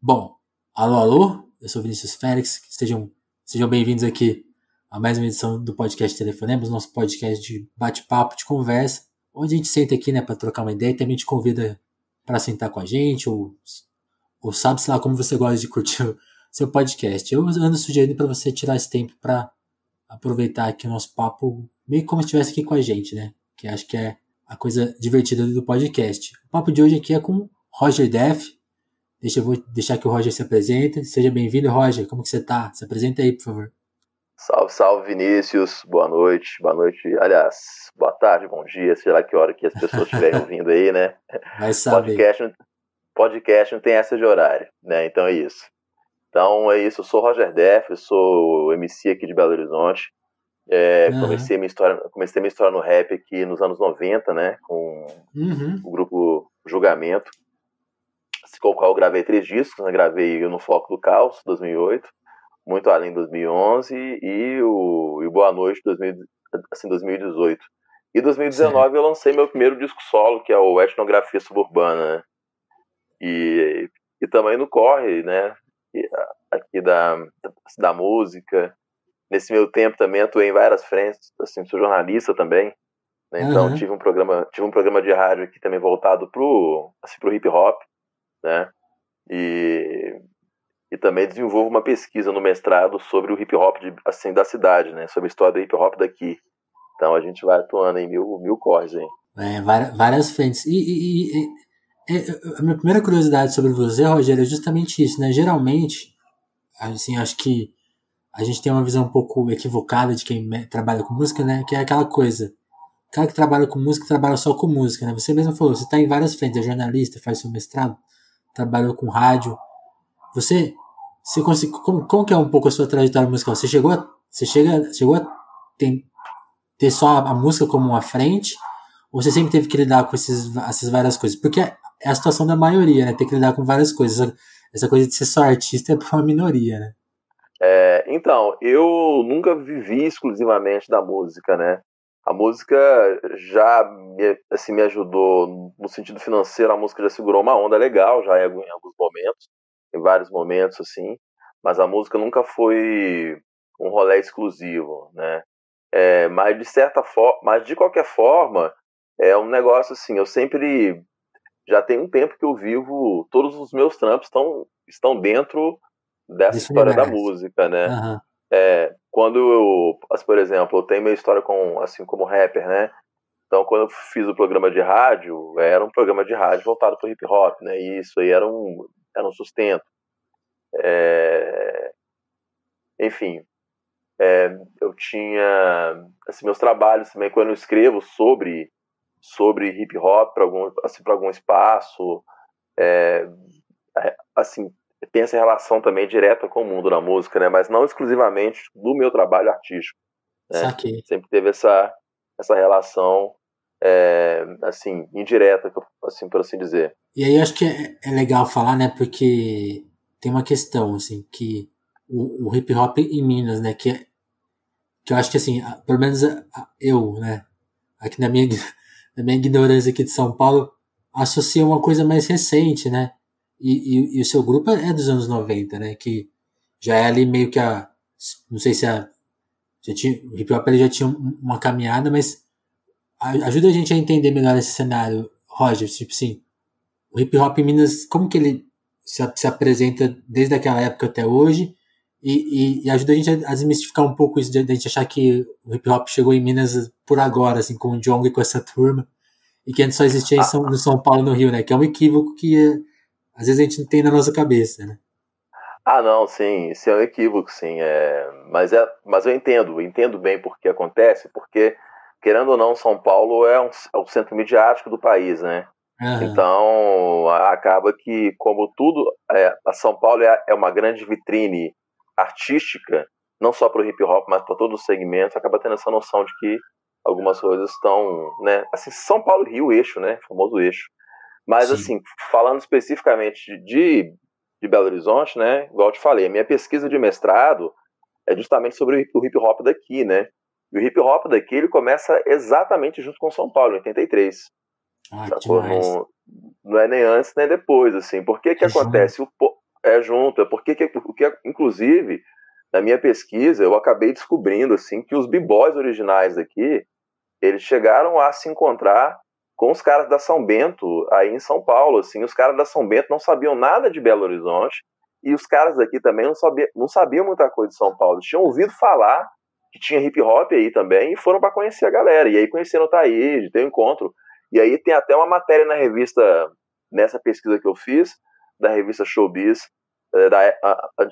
Bom, alô, alô, eu sou Vinícius Félix, sejam, sejam bem-vindos aqui a mais uma edição do podcast Telefonemos, nosso podcast de bate-papo, de conversa, onde a gente senta aqui, né, para trocar uma ideia e também te convida para sentar com a gente, ou, ou sabe, sei lá, como você gosta de curtir o seu podcast. Eu ando sugerindo para você tirar esse tempo para aproveitar aqui o nosso papo, meio como se estivesse aqui com a gente, né, que acho que é a coisa divertida do podcast. O papo de hoje aqui é com Roger Def, Deixa eu vou deixar que o Roger se apresente. Seja bem-vindo, Roger. Como que você tá? Se apresenta aí, por favor. Salve, salve, Vinícius. Boa noite. Boa noite. Aliás, boa tarde, bom dia. Sei lá que hora que as pessoas estiverem ouvindo aí, né? Vai saber. Podcast, podcast não tem essa de horário, né? Então é isso. Então é isso. Eu sou Roger Def, eu sou MC aqui de Belo Horizonte. É, uhum. comecei, minha história, comecei minha história no rap aqui nos anos 90, né? Com uhum. o grupo Julgamento com o qual eu gravei três discos, né? gravei No Foco do Caos, 2008, Muito Além, 2011 e o, e o Boa Noite, 2000, assim, 2018. E 2019 Sim. eu lancei meu primeiro disco solo, que é o Etnografia Suburbana, né? E, e também no Corre, né? Aqui da, da música. Nesse meu tempo também atuei em várias frentes, assim, sou jornalista também. Né? Então uhum. tive um programa, tive um programa de rádio aqui também voltado pro, assim, pro hip hop né? E, e também desenvolvo uma pesquisa no mestrado sobre o hip hop de, assim, da cidade, né? Sobre a história do hip hop daqui. Então a gente vai atuando em mil, mil corres, hein? É, várias, várias frentes. E, e, e, a minha primeira curiosidade sobre você, Rogério, é justamente isso, né? Geralmente, assim, acho que a gente tem uma visão um pouco equivocada de quem trabalha com música, né? Que é aquela coisa. O cara que trabalha com música trabalha só com música, né? Você mesmo falou, você está em várias frentes, é jornalista, faz seu mestrado trabalhou com rádio. Você, você conseguiu, como, como que é um pouco a sua trajetória musical? Você chegou a, você chega, chegou a ter, ter só a, a música como uma frente? Ou você sempre teve que lidar com esses, essas várias coisas? Porque é, é a situação da maioria, né? Ter que lidar com várias coisas. Essa, essa coisa de ser só artista é para uma minoria, né? É, então, eu nunca vivi exclusivamente da música, né? A música já me, assim, me ajudou no sentido financeiro, a música já segurou uma onda legal, já em alguns momentos, em vários momentos, assim, mas a música nunca foi um rolê exclusivo, né? É, mas de certa forma, mas de qualquer forma, é um negócio assim, eu sempre já tem um tempo que eu vivo, todos os meus trampos estão, estão dentro dessa história da música, né? Uhum. É, quando eu, por exemplo, eu tenho minha história com, assim, como rapper, né? Então, quando eu fiz o programa de rádio, era um programa de rádio voltado para hip hop, né? E isso aí era um, era um sustento. É... Enfim, é, eu tinha assim, meus trabalhos também quando eu escrevo sobre sobre hip hop para algum assim para algum espaço é, assim tem essa relação também direta com o mundo da música, né? Mas não exclusivamente do meu trabalho artístico. Né? Sempre teve essa, essa relação, é, assim, indireta, assim, por assim dizer. E aí eu acho que é, é, legal falar, né? Porque tem uma questão, assim, que o, o hip hop em Minas, né? Que, é, que eu acho que, assim, pelo menos eu, né? Aqui na minha, na minha ignorância aqui de São Paulo, associa uma coisa mais recente, né? E, e, e, o seu grupo é dos anos 90, né? Que já é ali meio que a. Não sei se a. Já tinha, o hip hop ele já tinha uma caminhada, mas ajuda a gente a entender melhor esse cenário, Roger. Tipo assim, o hip hop em Minas, como que ele se, se apresenta desde aquela época até hoje? E, e, ajuda a gente a desmistificar um pouco isso de, de a gente achar que o hip hop chegou em Minas por agora, assim, com o Jong e com essa turma, e que antes só existia em São, no São Paulo no Rio, né? Que é um equívoco que é, às vezes a gente não tem na nossa cabeça, né? Ah, não, sim, isso é um equívoco, sim. É... Mas, é... Mas eu entendo, entendo bem por que acontece, porque, querendo ou não, São Paulo é, um, é o centro midiático do país, né? Uhum. Então, acaba que, como tudo, é, a São Paulo é, é uma grande vitrine artística, não só para o hip hop, mas para todos os segmentos, acaba tendo essa noção de que algumas coisas estão, né? Assim, São Paulo Rio, eixo, né? O famoso eixo. Mas, Sim. assim, falando especificamente de, de Belo Horizonte, né? Igual eu te falei, a minha pesquisa de mestrado é justamente sobre o hip hop daqui, né? E o hip hop daqui ele começa exatamente junto com São Paulo, em 83. Ah, não, não é nem antes nem depois, assim. Por que que acontece? O, É junto, é porque, porque inclusive, na minha pesquisa, eu acabei descobrindo assim que os b-boys originais daqui, eles chegaram a se encontrar com os caras da São Bento aí em São Paulo, assim, os caras da São Bento não sabiam nada de Belo Horizonte e os caras daqui também não, sabia, não sabiam muita coisa de São Paulo, tinham ouvido falar que tinha hip hop aí também e foram para conhecer a galera, e aí conheceram o Thaís, tem um encontro, e aí tem até uma matéria na revista, nessa pesquisa que eu fiz, da revista Showbiz, eh, da a, a,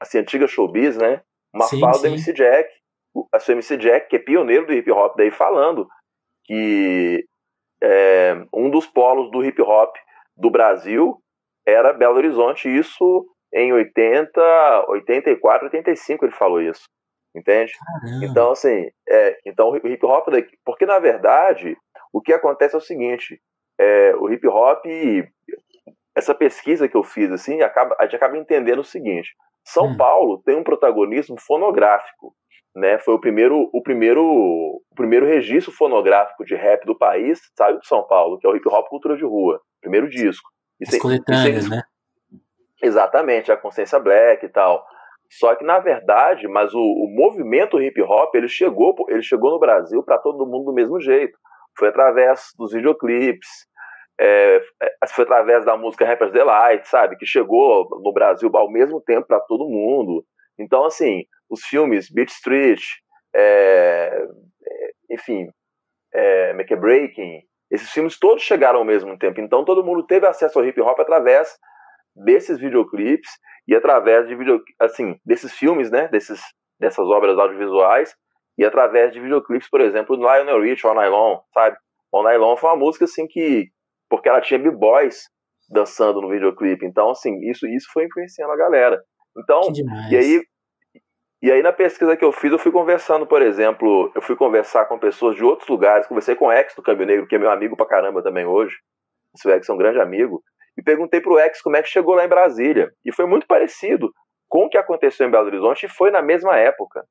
assim, antiga Showbiz, né, uma sim, fala sim. do MC Jack, a sua MC Jack, que é pioneiro do hip hop daí, falando que é, um dos polos do hip hop do Brasil era Belo Horizonte, isso em 80, 84, 85 ele falou isso, entende? Caramba. Então assim, é, então o hip hop daqui, porque na verdade o que acontece é o seguinte, é, o hip hop, essa pesquisa que eu fiz assim, acaba, a gente acaba entendendo o seguinte: São hum. Paulo tem um protagonismo fonográfico né? Foi o primeiro, o primeiro, o primeiro registro fonográfico de rap do país, saiu de São Paulo, que é o Hip Hop Cultura de Rua, primeiro disco. As coletâneas, né? Exatamente, a Consciência Black e tal. Só que na verdade, mas o, o movimento hip hop ele chegou, ele chegou no Brasil para todo mundo do mesmo jeito. Foi através dos videoclipes, é, é, foi através da música Rappers Delight, sabe, que chegou no Brasil ao mesmo tempo para todo mundo. Então, assim, os filmes Beat Street, é, é enfim, é, Make a Breaking, esses filmes todos chegaram ao mesmo tempo. Então todo mundo teve acesso ao hip hop através desses videoclipes e através de video, assim, desses filmes, né, desses, dessas obras audiovisuais e através de videoclipes, por exemplo, do Lionel Rich, All Nylon, sabe? All Nylon foi uma música assim que porque ela tinha b-boys dançando no videoclipe. Então, assim, isso isso foi influenciando a galera. Então, e aí e aí na pesquisa que eu fiz, eu fui conversando, por exemplo, eu fui conversar com pessoas de outros lugares, conversei com o ex do Câmbio Negro, que é meu amigo pra caramba também hoje, esse ex é um grande amigo, e perguntei pro ex como é que chegou lá em Brasília. E foi muito parecido com o que aconteceu em Belo Horizonte e foi na mesma época,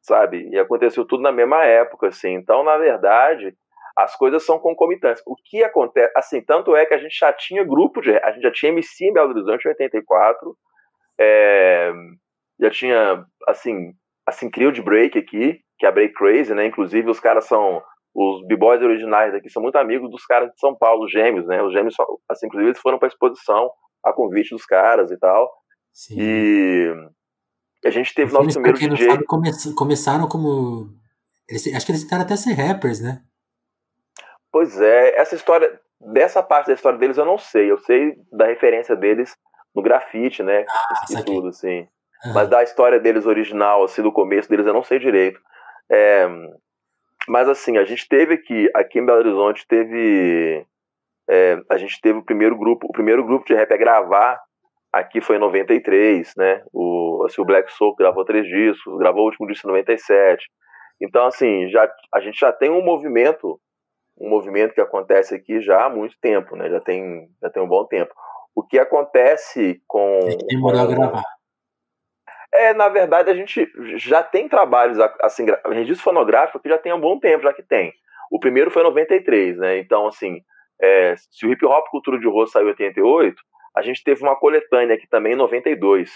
sabe? E aconteceu tudo na mesma época, assim. Então, na verdade, as coisas são concomitantes. O que acontece, assim, tanto é que a gente já tinha grupo de, a gente já tinha MC em Belo Horizonte em 84, é, já tinha, assim, assim, Crio de Break aqui, que é a Break Crazy, né? Inclusive, os caras são. Os b-boys originais daqui são muito amigos dos caras de São Paulo, os gêmeos, né? Os gêmeos, assim, inclusive, eles foram pra exposição a convite dos caras e tal. Sim. E a gente teve nosso primeiro DJ. Sabe, come começaram como. Eles, acho que eles tentaram até ser rappers, né? Pois é, essa história. Dessa parte da história deles eu não sei. Eu sei da referência deles no grafite, né? Ah, e tudo, assim. Mas da história deles original, assim, do começo deles, eu não sei direito. É, mas assim, a gente teve aqui, aqui em Belo Horizonte, teve. É, a gente teve o primeiro grupo, o primeiro grupo de rap a gravar aqui foi em 93, né? O, assim, o Black Soul gravou três discos, gravou o último disco em 97. Então, assim, já, a gente já tem um movimento, um movimento que acontece aqui já há muito tempo, né? Já tem, já tem um bom tempo. O que acontece com. Tem que demorar com, a gravar. É, na verdade, a gente já tem trabalhos, assim, registro fonográfico que já tem há um bom tempo, já que tem. O primeiro foi em 93, né? Então, assim, é, se o Hip Hop Cultura de Rua saiu em 88, a gente teve uma coletânea aqui também em 92,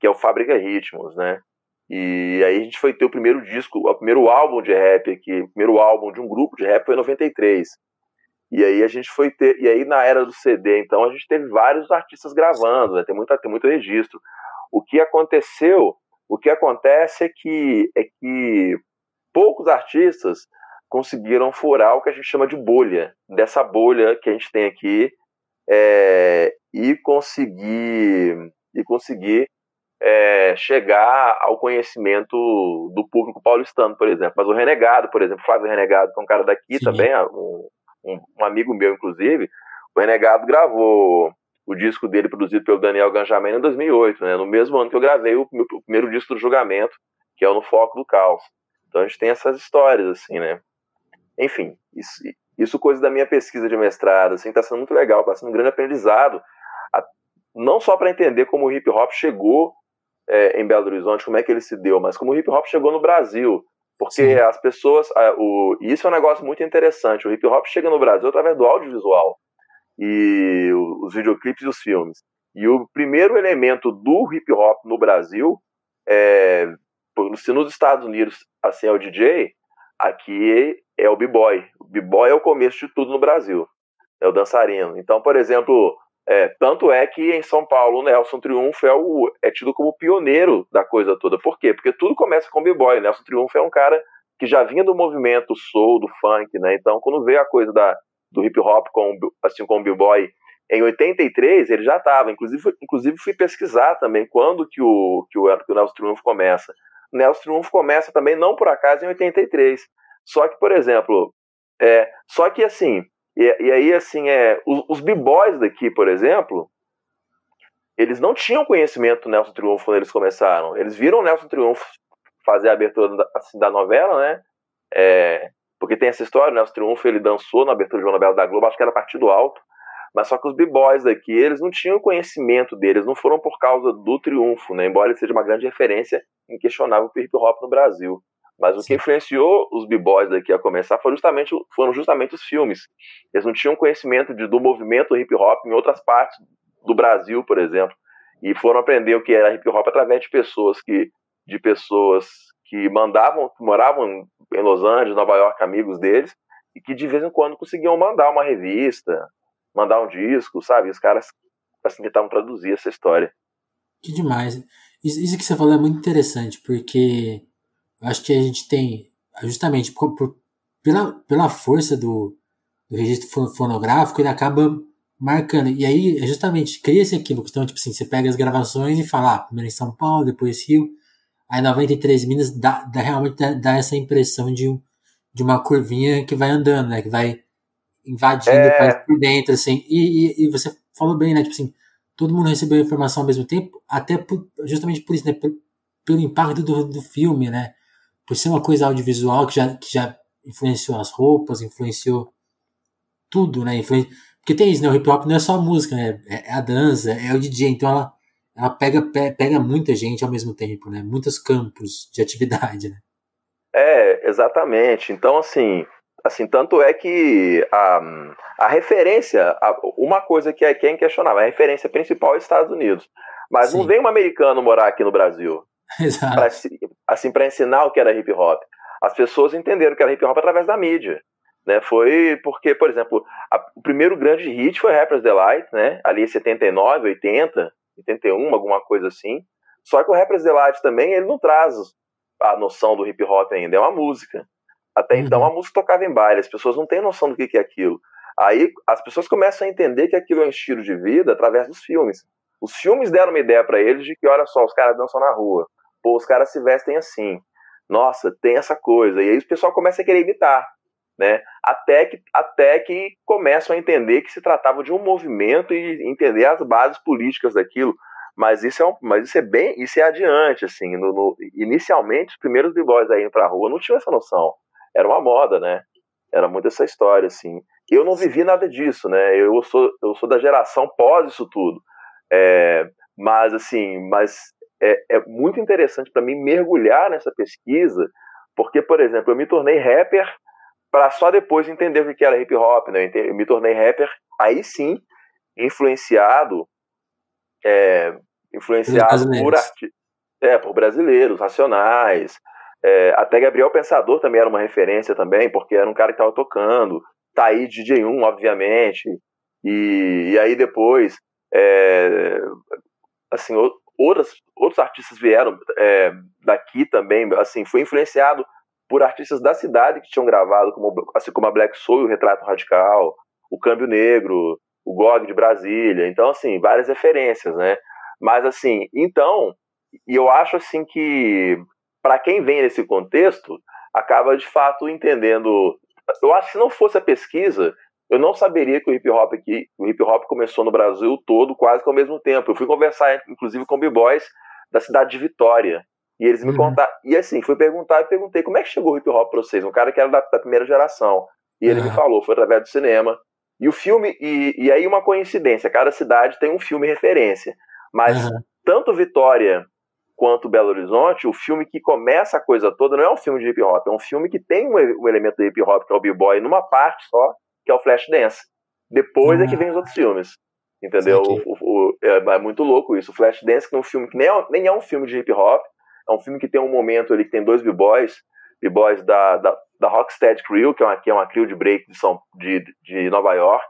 que é o Fábrica Ritmos, né? E aí a gente foi ter o primeiro disco, o primeiro álbum de rap aqui, o primeiro álbum de um grupo de rap foi em 93. E aí a gente foi ter, e aí na era do CD, então a gente teve vários artistas gravando, né? tem, muita, tem muito registro. O que aconteceu, o que acontece é que, é que poucos artistas conseguiram furar o que a gente chama de bolha, dessa bolha que a gente tem aqui, é, e conseguir, e conseguir é, chegar ao conhecimento do público paulistano, por exemplo. Mas o Renegado, por exemplo, Flávio Renegado, que é um cara daqui Sim. também, um, um, um, amigo meu, inclusive, o Renegado gravou o disco dele produzido pelo Daniel Ganjamin em 2008, né, no mesmo ano que eu gravei o, meu, primeiro disco do Julgamento, que é o No Foco do Caos. Então a gente tem essas histórias, assim, né. Enfim, isso, isso coisa da minha pesquisa de mestrado, assim, tá sendo muito legal, tá sendo um grande aprendizado, a, não só para entender como o hip hop chegou é, em Belo Horizonte, como é que ele se deu, mas como o hip hop chegou no Brasil, porque Sim. as pessoas, a, o, isso é um negócio muito interessante, o hip hop chega no Brasil através do audiovisual, e os videoclipes e os filmes. E o primeiro elemento do hip hop no Brasil, é, se nos Estados Unidos assim é o DJ, aqui é o b-boy. O b-boy é o começo de tudo no Brasil, é o dançarino. Então, por exemplo, é, tanto é que em São Paulo Nelson Triunfo é, o, é tido como pioneiro da coisa toda. Por quê? Porque tudo começa com b-boy. Nelson Triunfo é um cara que já vinha do movimento soul, do funk, né? Então, quando veio a coisa da, do hip hop com, assim, com o b-boy em 83, ele já estava. Inclusive, inclusive, fui pesquisar também quando que o, que o, que o Nelson Triunfo começa. O Nelson Triunfo começa também, não por acaso, em 83. Só que, por exemplo, é, só que assim, e, e aí assim, é, os, os b-boys daqui, por exemplo, eles não tinham conhecimento do Nelson Triunfo quando eles começaram. Eles viram o Nelson Triunfo fazer a abertura da, assim, da novela, né? É, porque tem essa história, o Nelson Triunfo ele dançou na abertura de uma novela da Globo, acho que era Partido Alto. Mas só que os b-boys daqui, eles não tinham conhecimento deles, não foram por causa do triunfo, né? Embora ele seja uma grande referência inquestionável para o hip hop no Brasil. Mas o Sim. que influenciou os b-boys daqui a começar foram justamente, foram justamente os filmes. Eles não tinham conhecimento de, do movimento hip hop em outras partes do Brasil, por exemplo. E foram aprender o que era hip hop através de pessoas que de pessoas que mandavam, que moravam em Los Angeles, Nova York, amigos deles, e que de vez em quando conseguiam mandar uma revista, mandar um disco, sabe? Os caras assim tentavam traduzir essa história. Que demais. Isso que você falou é muito interessante, porque acho que a gente tem, justamente por, por, pela, pela força do, do registro fonográfico, ele acaba marcando. E aí, é justamente, cria esse equívoco. Então, tipo assim, você pega as gravações e fala, ah, primeiro em São Paulo, depois Rio. Aí 93 Minas dá, dá realmente dá, dá, essa impressão de, um, de uma curvinha que vai andando, né? Que vai invadindo é... o país por dentro, assim. E, e, e, você falou bem, né? Tipo assim, todo mundo recebeu a informação ao mesmo tempo, até por, justamente por isso, né? Por, pelo impacto do, do filme, né? Por ser uma coisa audiovisual que já, que já influenciou as roupas, influenciou tudo, né? Influen... Porque tem isso, né? O hip hop não é só a música, né? É, é a dança, é o DJ, então ela, ela pega, pega muita gente ao mesmo tempo, né? Muitos campos de atividade, né? É, exatamente. Então, assim, Assim, tanto é que a, a referência, a, uma coisa que é, que é inquestionável, a referência principal é os Estados Unidos. Mas Sim. não vem um americano morar aqui no Brasil. Exato. Pra, assim, para ensinar o que era hip hop. As pessoas entenderam que era hip hop através da mídia. Né? Foi porque, por exemplo, a, o primeiro grande hit foi Rapper's Delight, né? ali em 79, 80, 81, alguma coisa assim. Só que o Rapper's Delight também ele não traz a noção do hip hop ainda, é uma música. Até então a uhum. música tocava em baile, as pessoas não têm noção do que é aquilo. Aí as pessoas começam a entender que aquilo é um estilo de vida através dos filmes. Os filmes deram uma ideia para eles de que, olha só, os caras dançam na rua, pô, os caras se vestem assim. Nossa, tem essa coisa. E aí o pessoal começa a querer imitar, né? Até que, até que começam a entender que se tratava de um movimento e entender as bases políticas daquilo. Mas isso é, um, mas isso é bem, isso é adiante, assim. No, no, inicialmente, os primeiros b-boys aí pra rua não tinham essa noção era uma moda, né? Era muito essa história, assim. Eu não vivi nada disso, né? Eu sou, eu sou da geração pós isso tudo. É, mas, assim, mas é, é muito interessante para mim mergulhar nessa pesquisa, porque, por exemplo, eu me tornei rapper para só depois entender o que era hip hop, né? Eu me tornei rapper, aí sim, influenciado, é, influenciado por, arti é, por brasileiros, racionais, é, até Gabriel Pensador também era uma referência também, porque era um cara que estava tocando. Tá aí DJ1, obviamente. E, e aí depois, é, assim, outras, outros artistas vieram é, daqui também, assim, foi influenciado por artistas da cidade que tinham gravado, como, assim como a Black Soul, o Retrato Radical, o Câmbio Negro, o GOG de Brasília. Então, assim, várias referências, né? Mas, assim, então, e eu acho, assim, que para quem vem nesse contexto, acaba de fato entendendo. Eu acho que se não fosse a pesquisa, eu não saberia que o hip hop aqui, o hip hop começou no Brasil todo quase que ao mesmo tempo. Eu fui conversar, inclusive, com b-boys da cidade de Vitória. E eles me uhum. contaram. E assim, fui perguntar e perguntei como é que chegou o hip hop para vocês? Um cara que era da, da primeira geração. E ele uhum. me falou, foi através do cinema. E o filme, e, e aí uma coincidência, cada cidade tem um filme referência. Mas uhum. tanto Vitória quanto Belo Horizonte, o filme que começa a coisa toda não é um filme de hip hop, é um filme que tem um, um elemento de hip hop, que é o b-boy, numa parte só, que é o Flashdance. Depois é que ah. vem os outros filmes. Entendeu? O, o, o, é, é, muito louco isso. O Flashdance, que é um filme que nem é, nem é um filme de hip hop, é um filme que tem um momento ali que tem dois b-boys, b-boys da, da, da Rocksteady Crew, que é uma, que é uma crew de break de, São, de, de Nova York.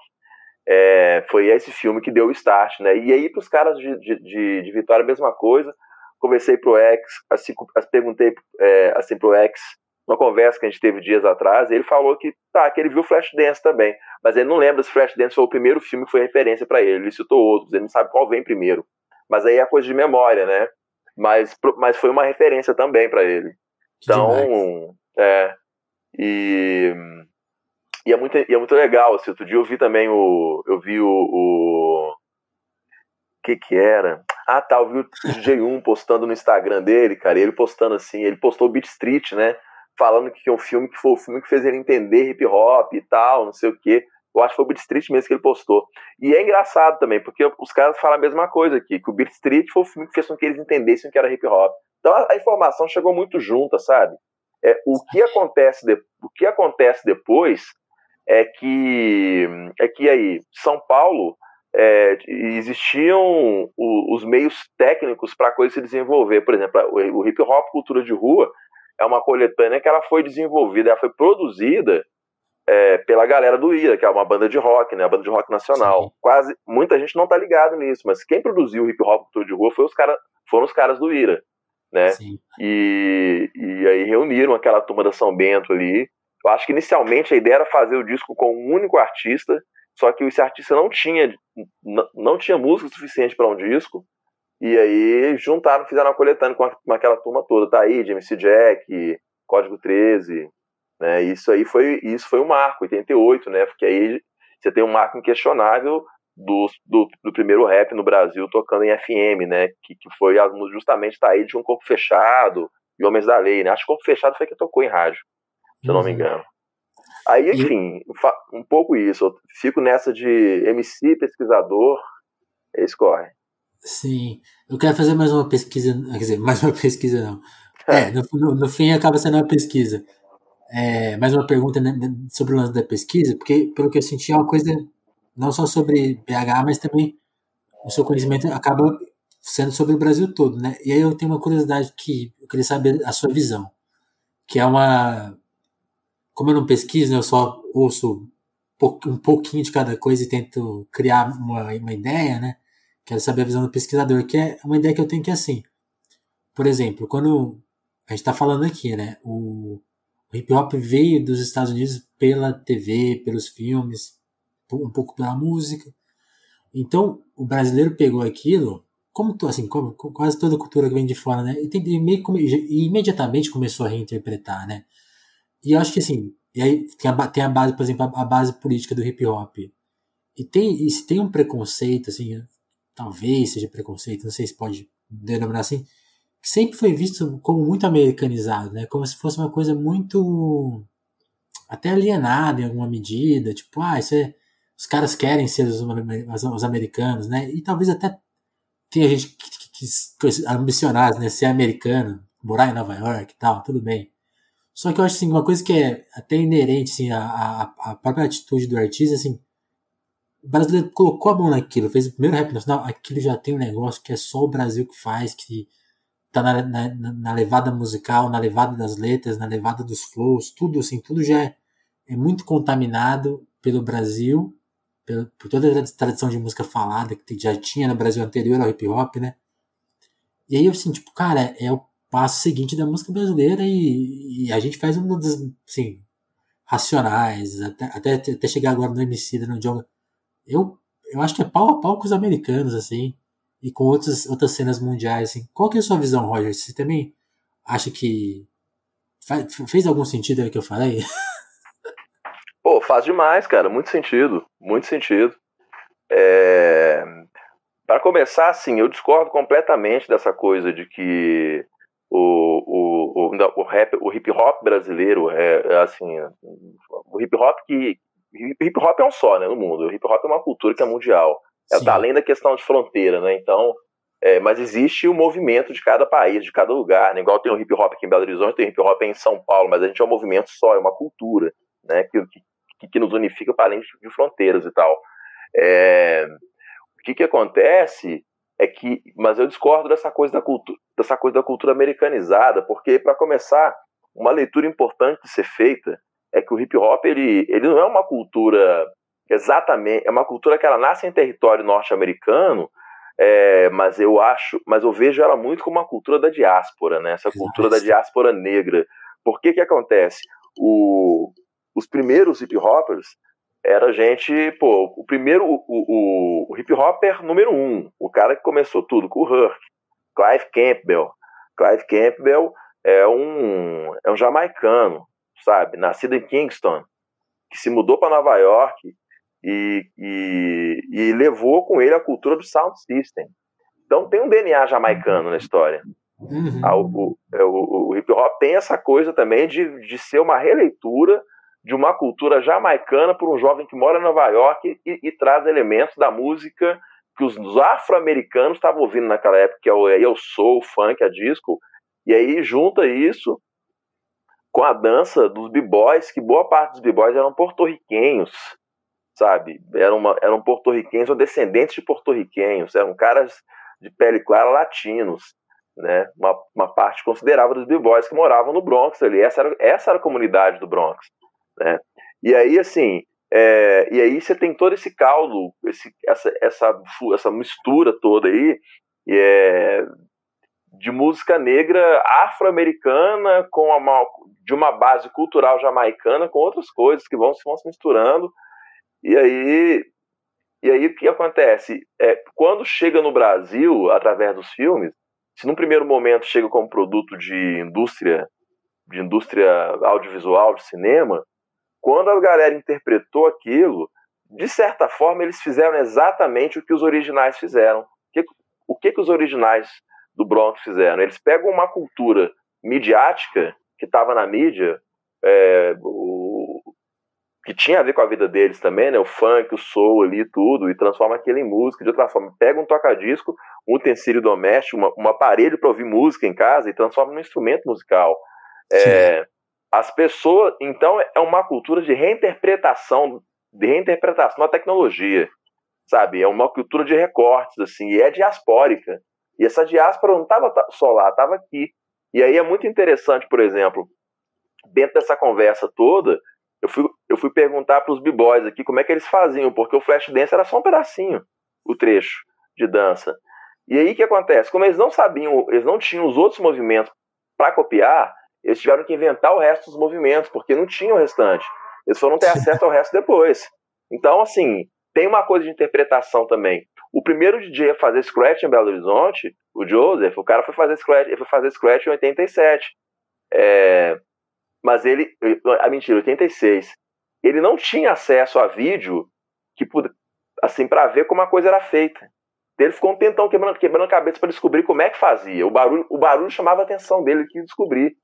É, foi esse filme que deu o start, né? E aí, para os caras de, de, de, Vitória, a mesma coisa. Conversei pro X, assim, perguntei é, assim pro X uma conversa que a gente teve dias atrás, ele falou que tá, que ele viu Flashdance também, mas ele não lembra se Flashdance foi o primeiro filme que foi referência para ele, ele citou outros, ele não sabe qual vem primeiro. Mas aí é coisa de memória, né? Mas, mas foi uma referência também para ele. Então, é. E, e, é muito, e é muito legal. Assim, outro dia eu vi também o. Eu vi o. o que que era? Ah, tá, eu vi o DJ1 postando no Instagram dele, cara. ele postando assim, ele postou o Beat Street, né? falando que é um filme que foi o filme que fez ele entender hip hop e tal, não sei o quê. Eu acho que foi o Beat Street mesmo que ele postou. E é engraçado também, porque os caras falam a mesma coisa aqui, que o Beat Street foi o filme que fez com que eles entendessem o que era hip hop. Então a, a informação chegou muito junta, sabe? É, o, que acontece de, o que acontece depois é que, é que aí, São Paulo, é, existiam os meios técnicos para a coisa se desenvolver. Por exemplo, o, o hip hop, cultura de rua, é uma coletânea que ela foi desenvolvida, ela foi produzida é, pela galera do IRA, que é uma banda de rock, né, a banda de rock nacional. Sim. Quase muita gente não tá ligado nisso, mas quem produziu o hip hop de rua foi os cara, foram os caras do IRA, né? E, e aí reuniram aquela turma da São Bento ali. Eu acho que inicialmente a ideia era fazer o disco com um único artista, só que esse artista não tinha não, não tinha música suficiente para um disco. E aí juntaram, fizeram uma coletânea com, a, com aquela turma toda, tá aí, MC Jack, Código 13, né? Isso aí foi, isso foi um marco, 88, né? Porque aí você tem um marco inquestionável do, do, do primeiro rap no Brasil tocando em FM, né? Que, que foi justamente tá aí de um corpo fechado e Homens da Lei, né? Acho que o corpo fechado foi que tocou em rádio, se eu não me uhum. engano. Aí, enfim, um pouco isso. Eu fico nessa de MC, pesquisador, escorre. Sim. Eu quero fazer mais uma pesquisa. Quer dizer, mais uma pesquisa não. É, no, no, no fim acaba sendo uma pesquisa. É, mais uma pergunta né, sobre o lance da pesquisa, porque pelo que eu senti é uma coisa não só sobre BH, mas também o seu conhecimento acaba sendo sobre o Brasil todo, né? E aí eu tenho uma curiosidade que eu queria saber a sua visão, que é uma como eu não pesquiso, né, eu só ouço um pouquinho de cada coisa e tento criar uma, uma ideia, né? Quero saber a visão do pesquisador, que é uma ideia que eu tenho que é assim. Por exemplo, quando a gente está falando aqui, né? O, o hip hop veio dos Estados Unidos pela TV, pelos filmes, um pouco pela música. Então, o brasileiro pegou aquilo, como assim, como, quase toda cultura que vem de fora, né? E, tem, e meio e imediatamente começou a reinterpretar, né? E eu acho que assim, e aí tem a, tem a base, por exemplo, a, a base política do hip hop. E tem, e se tem um preconceito, assim, talvez seja preconceito, não sei se pode denominar assim, sempre foi visto como muito americanizado, né? Como se fosse uma coisa muito até alienada em alguma medida, tipo, ah, isso é, os caras querem ser os, os americanos, né? E talvez até tenha gente que, que, que né, ser americano, morar em Nova York e tal, tudo bem. Só que eu acho assim, uma coisa que é até inerente assim, à, à, própria atitude do artista, assim, o brasileiro colocou a mão naquilo, fez o primeiro rap nacional, aquilo já tem um negócio que é só o Brasil que faz, que tá na, na, na, levada musical, na levada das letras, na levada dos flows, tudo assim, tudo já é, é muito contaminado pelo Brasil, pelo, por toda a tradição de música falada que já tinha no Brasil anterior ao hip hop, né? E aí eu assim, tipo, cara, é o passo seguinte da música brasileira e, e a gente faz um dos, assim, racionais, até, até, até chegar agora no MC, no John eu, eu acho que é pau a pau com os americanos, assim, e com outras, outras cenas mundiais, assim. Qual que é a sua visão, Roger? Você também acha que faz, fez algum sentido aí que eu falei? Pô, faz demais, cara, muito sentido, muito sentido. É... Para começar, assim, eu discordo completamente dessa coisa de que o, o, o, o, rap, o hip hop brasileiro é, é assim, o hip hop que, hip hop é um só, né, no mundo. O hip hop é uma cultura que é mundial. É, tá além da questão de fronteira, né? Então, é, mas existe o movimento de cada país, de cada lugar, né? Igual tem o hip hop aqui em Belo Horizonte, tem o hip hop em São Paulo, mas a gente é um movimento só, é uma cultura, né? Que, que, que nos unifica para além de, de fronteiras e tal. É, que, que acontece é que, mas eu discordo dessa coisa da cultura, dessa coisa da cultura americanizada, porque para começar, uma leitura importante de ser feita é que o hip hop ele, ele não é uma cultura exatamente, é uma cultura que ela nasce em território norte-americano, é, mas eu acho, mas eu vejo ela muito como uma cultura da diáspora, né? Essa cultura da diáspora negra. Por que que acontece? O, os primeiros hip hoppers era gente, pô, o primeiro, o, o, o hip hopper número um, o cara que começou tudo com o Herc, Clive Campbell. Clive Campbell é um, é um jamaicano, sabe, nascido em Kingston, que se mudou para Nova York e, e, e, levou com ele a cultura do sound system. Então tem um DNA jamaicano na história. Uhum. O, o, o, o, hip hop tem essa coisa também de, de ser uma releitura de uma cultura jamaicana por um jovem que mora em Nova York e, e traz elementos da música que os afro-americanos estavam ouvindo naquela época, que é o, é o soul, o funk, a disco, e aí junta isso com a dança dos b-boys, que boa parte dos b-boys eram porto-riquenhos, sabe? Eram, uma, eram porto-riquenhos ou descendentes de porto-riquenhos, eram caras de pele clara latinos, né? Uma, uma parte considerável dos b-boys que moravam no Bronx ali, essa era, essa era a comunidade do Bronx. Né? E aí, assim, é, e aí você tem todo esse caldo, esse, essa, essa, essa mistura toda aí, é, de música negra afro-americana com uma, de uma base cultural jamaicana com outras coisas que vão, vão se misturando. E aí, e aí o que acontece? É, quando chega no Brasil, através dos filmes, se num primeiro momento chega como produto de indústria, de indústria audiovisual, de cinema, quando a galera interpretou aquilo, de certa forma eles fizeram exatamente o que os originais fizeram. O que, que os originais do Bronx fizeram? Eles pegam uma cultura midiática que estava na mídia, é, o, que tinha a ver com a vida deles também, né? O funk, o soul ali, tudo, e transforma aquilo em música de outra forma. Pega um toca-disco, um utensílio doméstico, uma, um aparelho para ouvir música em casa e transforma num instrumento musical. É, as pessoas, então, é uma cultura de reinterpretação, de reinterpretação da tecnologia, sabe? É uma cultura de recortes, assim, e é diaspórica. E essa diáspora não estava só lá, estava aqui. E aí é muito interessante, por exemplo, dentro dessa conversa toda, eu fui, eu fui perguntar para os b-boys aqui como é que eles faziam, porque o flash dance era só um pedacinho, o trecho de dança. E aí o que acontece? Como eles não sabiam, eles não tinham os outros movimentos para copiar, eles tiveram que inventar o resto dos movimentos, porque não tinha o restante. Eles foram ter acesso ao resto depois. Então, assim, tem uma coisa de interpretação também. O primeiro DJ a fazer scratch em Belo Horizonte, o Joseph, o cara foi fazer scratch, ele foi fazer scratch em 87. É, mas ele, a ah, mentira, 86. Ele não tinha acesso a vídeo que assim para ver como a coisa era feita. Ele ficou um tentão quebrando, quebrando a cabeça para descobrir como é que fazia. O barulho, o barulho chamava a atenção dele, ele quis descobrir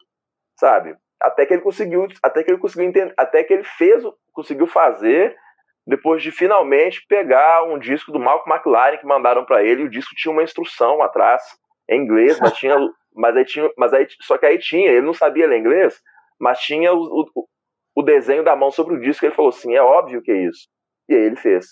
sabe? Até que ele conseguiu, até que ele conseguiu entender, até que ele fez, conseguiu fazer depois de finalmente pegar um disco do Malcolm McLaren que mandaram para ele, o disco tinha uma instrução atrás em inglês, mas tinha, mas aí tinha, mas aí só que aí tinha, ele não sabia ler inglês, mas tinha o, o, o desenho da mão sobre o disco, ele falou assim, é óbvio que é isso. E aí ele fez.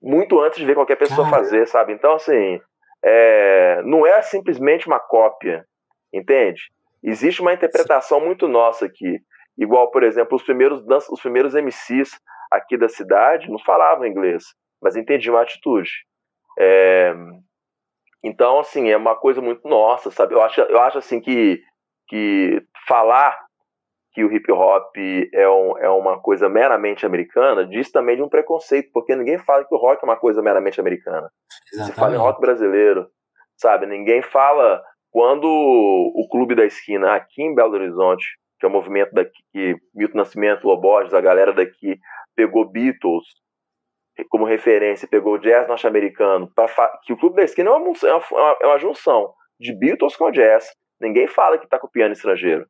Muito antes de ver qualquer pessoa fazer, sabe? Então assim, é, não é simplesmente uma cópia, entende? Existe uma interpretação muito nossa aqui. Igual, por exemplo, os primeiros, os primeiros MCs aqui da cidade não falavam inglês, mas entendiam a atitude. É... Então, assim, é uma coisa muito nossa, sabe? Eu acho, eu acho assim que, que falar que o hip hop é, um, é uma coisa meramente americana diz também de um preconceito, porque ninguém fala que o rock é uma coisa meramente americana. Exatamente. Se fala em rock brasileiro, sabe? Ninguém fala quando o Clube da Esquina, aqui em Belo Horizonte, que é o um movimento daqui, que Milton Nascimento, Loborges, a galera daqui, pegou Beatles como referência, pegou jazz norte-americano, que o Clube da Esquina é uma, é uma, é uma junção de Beatles com jazz. Ninguém fala que está copiando estrangeiro.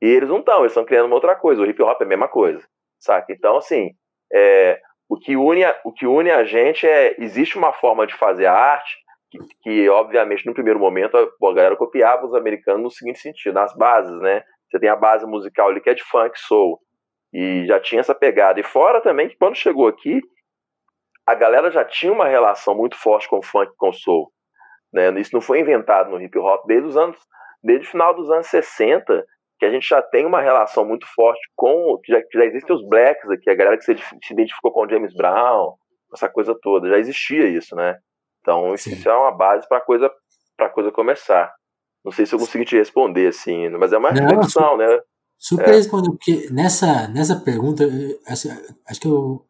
E eles não estão, eles estão criando uma outra coisa. O hip hop é a mesma coisa, saca? Então, assim, é, o, que une a, o que une a gente é. Existe uma forma de fazer a arte que, que, obviamente, no primeiro momento, a, galera copiava os americanos no seguinte sentido, nas bases, né? Você tem a base musical ali que é de funk, soul, e já tinha essa pegada. E fora também que quando chegou aqui, a galera já tinha uma relação muito forte com o funk, com o soul. Né? Isso não foi inventado no hip hop desde os anos, desde o final dos anos 60, que a gente já tem uma relação muito forte com, já, já existem os blacks aqui, a galera que se, se identificou com o James Brown, essa coisa toda, já existia isso, né? Então isso, isso é uma base para coisa para coisa começar. Não sei se eu consegui te responder assim, mas é uma reflexão, né? Super é. respondeu, porque nessa, nessa pergunta, acho que eu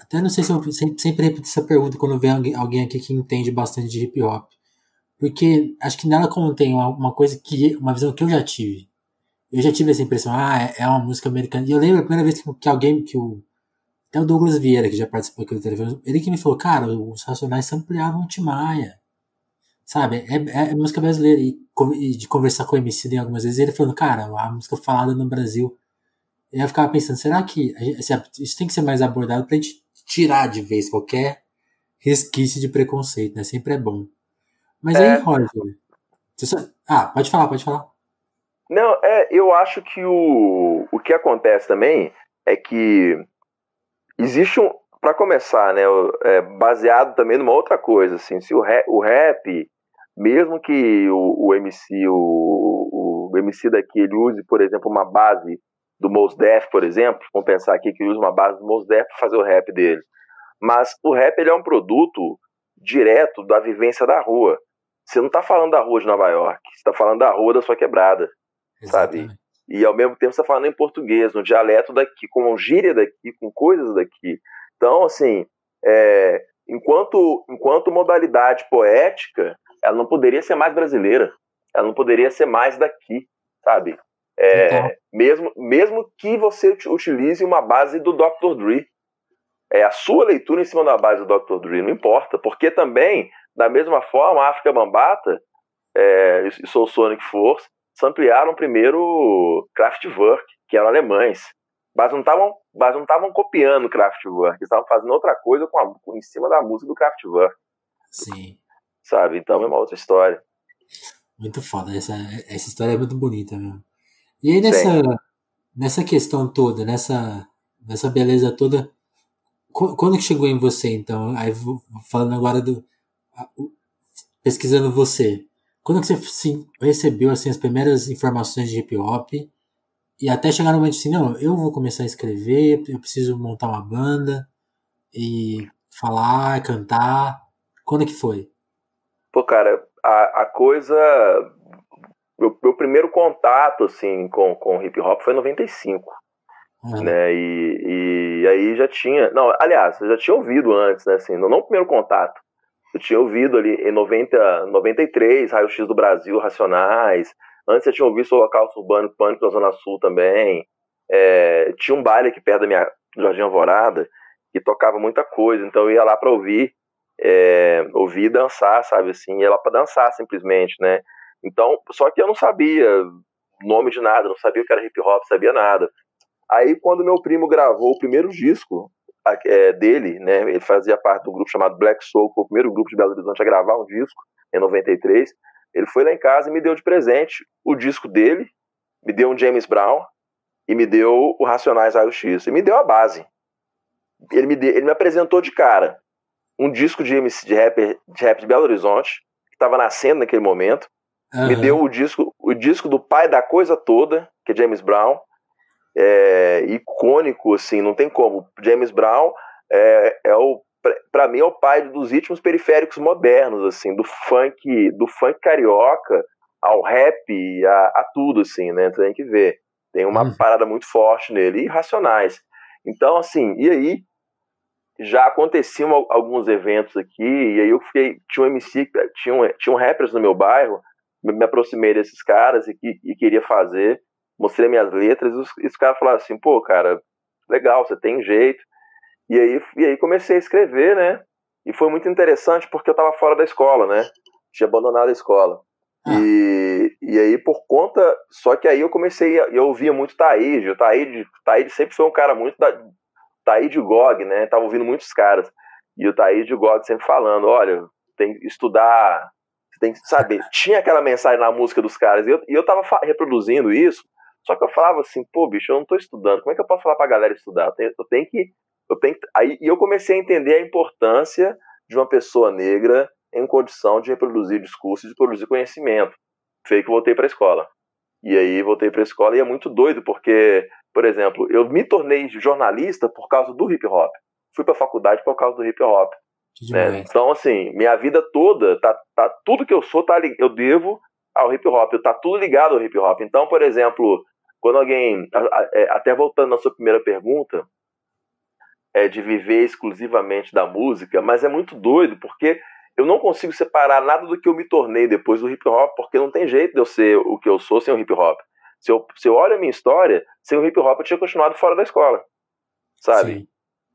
até não sei se eu sempre, sempre repito essa pergunta quando vem alguém, alguém aqui que entende bastante de hip hop. Porque acho que nela contém uma, uma coisa que, uma visão que eu já tive. Eu já tive essa impressão, ah, é, é uma música americana. E eu lembro a primeira vez que, que alguém, que o, até o Douglas Vieira, que já participou aqui do telefone, ele que me falou, cara, os Racionais ampliavam o Timaya. Sabe? É, é, é, música brasileira. E, e, de conversar com o MC algumas vezes, ele falando, cara, a música falada no Brasil. E eu ficava pensando, será que isso tem que ser mais abordado pra gente tirar de vez qualquer resquício de preconceito, né? Sempre é bom. Mas é... aí, Roger. Só... Ah, pode falar, pode falar. Não, é, eu acho que o, o que acontece também é que existe um. Para começar, né, é, baseado também numa outra coisa, assim, se o rap, o rap mesmo que o, o MC, o, o MC daqui, ele use, por exemplo, uma base do Mos Def, por exemplo, vamos pensar aqui que ele usa uma base do Mos Def para fazer o rap dele. Mas o rap ele é um produto direto da vivência da rua. Você não está falando da rua de Nova York, você está falando da rua da sua quebrada, Exatamente. sabe? E ao mesmo tempo você está falando em português, no dialeto daqui, com gíria daqui, com coisas daqui. Então, assim, é, enquanto, enquanto modalidade poética, ela não poderia ser mais brasileira, ela não poderia ser mais daqui, sabe? É, mesmo, mesmo que você utilize uma base do Dr. Dre. É a sua leitura em cima da base do Dr. Dre, não importa. Porque também, da mesma forma, a África Bambata é, e Soul Sonic Force ampliaram primeiro Kraftwerk, que eram alemães. Mas não estavam mas não estavam copiando Kraftwerk, estavam fazendo outra coisa com a, em cima da música do Kraftwerk. Sim. Sabe? Então é uma outra história. Muito foda. Essa, essa história é muito bonita mesmo. E aí nessa, nessa questão toda, nessa, nessa beleza toda, quando que chegou em você então? Aí falando agora do pesquisando você, quando que você sim, recebeu assim as primeiras informações de hip hop e até chegar no momento assim, não, eu vou começar a escrever, eu preciso montar uma banda e falar, cantar. Quando que foi? Pô, cara, a, a coisa meu, meu primeiro contato assim com, com hip hop foi em 95. Uhum. Né, e, e aí já tinha. Não, aliás, eu já tinha ouvido antes, né? Assim, não, não o primeiro contato. Eu tinha ouvido ali em 90, 93, Raio X do Brasil, Racionais. Antes eu tinha ouvido o Holocausto Urbano Pânico na Zona Sul também. É, tinha um baile aqui perto da minha Jardim Alvorada que tocava muita coisa, então eu ia lá para ouvir, é, ouvir dançar, sabe assim, ia lá para dançar simplesmente, né? Então, só que eu não sabia nome de nada, não sabia o que era hip hop, sabia nada. Aí, quando meu primo gravou o primeiro disco é, dele, né, ele fazia parte do grupo chamado Black Soul, foi o primeiro grupo de Belo Horizonte a gravar um disco, em 93. Ele foi lá em casa e me deu de presente o disco dele, me deu um James Brown e me deu o Racionais Raio-X. E me deu a base. Ele me, deu, ele me apresentou de cara um disco de, MC, de, rapper, de rap de Belo Horizonte, que estava nascendo naquele momento, Uhum. Me deu o disco, o disco do pai da coisa toda, que é James Brown. É, icônico, assim, não tem como. James Brown é, é o para mim é o pai dos ritmos periféricos modernos, assim, do funk, do funk carioca ao rap, a, a tudo, assim, né? Tem que ver. Tem uma uhum. parada muito forte nele, e racionais. Então, assim, e aí já aconteciam alguns eventos aqui, e aí eu fiquei, tinha um MC, tinha um, tinha um rappers no meu bairro, me aproximei desses caras e, e, queria fazer, mostrei minhas letras, e os, e os caras falaram assim, pô, cara, legal, você tem jeito. E aí, e aí comecei a escrever, né? E foi muito interessante porque eu estava fora da escola, né? Tinha abandonado a escola. Ah. E, e aí, por conta. Só que aí eu comecei. Eu ouvia muito Taíde. O Taíde, Taíde sempre foi um cara muito. Da, Taíde Gog, né? Tava ouvindo muitos caras. E o Taíde Gog sempre falando: olha, tem que estudar você tem que saber. Tinha aquela mensagem na música dos caras. E eu, e eu tava reproduzindo isso. Só que eu falava assim, pô, bicho, eu não tô estudando. Como é que eu posso falar pra galera estudar? Eu tenho, eu tenho que eu tenho aí e eu comecei a entender a importância de uma pessoa negra em condição de reproduzir discurso, de produzir conhecimento. Foi que voltei para a escola. E aí voltei para a escola e é muito doido porque, por exemplo, eu me tornei jornalista por causa do hip hop. Fui para a faculdade por causa do hip hop. Né? Então, assim, minha vida toda, tá, tá, tudo que eu sou, tá, eu devo ao hip hop. Tá tudo ligado ao hip hop. Então, por exemplo, quando alguém. É, até voltando na sua primeira pergunta, é de viver exclusivamente da música, mas é muito doido, porque eu não consigo separar nada do que eu me tornei depois do hip hop, porque não tem jeito de eu ser o que eu sou sem o hip hop. Se eu, se eu olho a minha história, sem o hip hop eu tinha continuado fora da escola, sabe? Sim.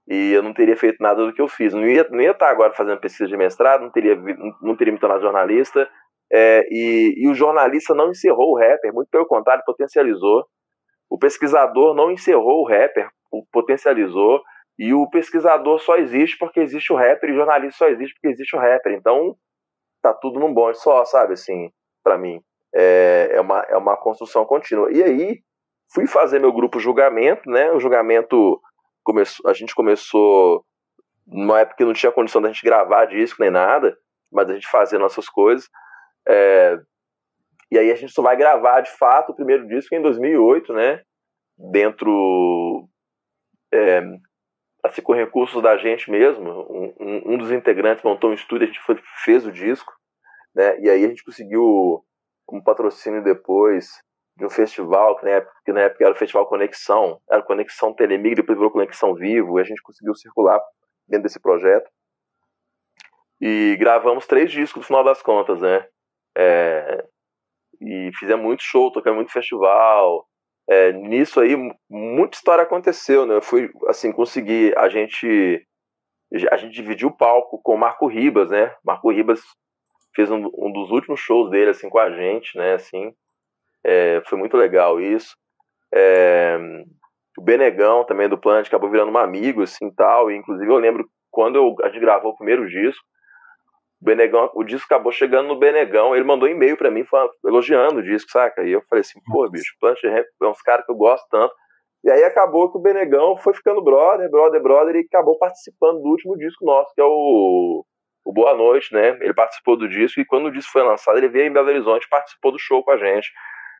E eu não teria feito nada do que eu fiz. Não ia, não ia estar agora fazendo pesquisa de mestrado, não teria, não teria me tornado jornalista. É, e, e o jornalista não encerrou o rapper, muito pelo contrário, potencializou. O pesquisador não encerrou o rapper, potencializou. E o pesquisador só existe porque existe o rapper, e o jornalista só existe porque existe o rapper. Então, tá tudo num bonde só, sabe? Assim, para mim. É, é, uma, é uma construção contínua. E aí, fui fazer meu grupo julgamento, né? O julgamento começou, a gente começou numa época que não tinha condição da gente gravar disco nem nada, mas a gente fazia nossas coisas. É, e aí a gente só vai gravar de fato o primeiro disco em 2008, né? Dentro é, assim, com recursos da gente mesmo. Um, um, um, dos integrantes montou um estúdio, a gente foi, fez o disco, né? E aí a gente conseguiu um patrocínio depois de um festival, que na, época, que na época era o Festival Conexão, era Conexão Telemig, depois virou Conexão Vivo, e a gente conseguiu circular dentro desse projeto. E gravamos três discos no final das contas, né? É, e fizemos muito show, tocamos muito festival, é, nisso aí muita história aconteceu, né? Eu fui assim conseguir a gente a gente dividiu o palco com o Marco Ribas, né? Marco Ribas fez um, um dos últimos shows dele assim com a gente, né? Assim, é, foi muito legal isso. É, o Benegão também do Plant acabou virando um amigo assim tal. E, inclusive eu lembro quando eu, a gente gravou o primeiro disco, Benegão, o disco acabou chegando no Benegão, ele mandou um e-mail para mim falando, elogiando o disco, saca? E eu falei assim, pô, bicho, Plant Ramp é uns caras que eu gosto tanto. E aí acabou que o Benegão foi ficando brother, brother, brother, e acabou participando do último disco nosso, que é o, o Boa Noite, né? Ele participou do disco, e quando o disco foi lançado, ele veio em Belo Horizonte participou do show com a gente.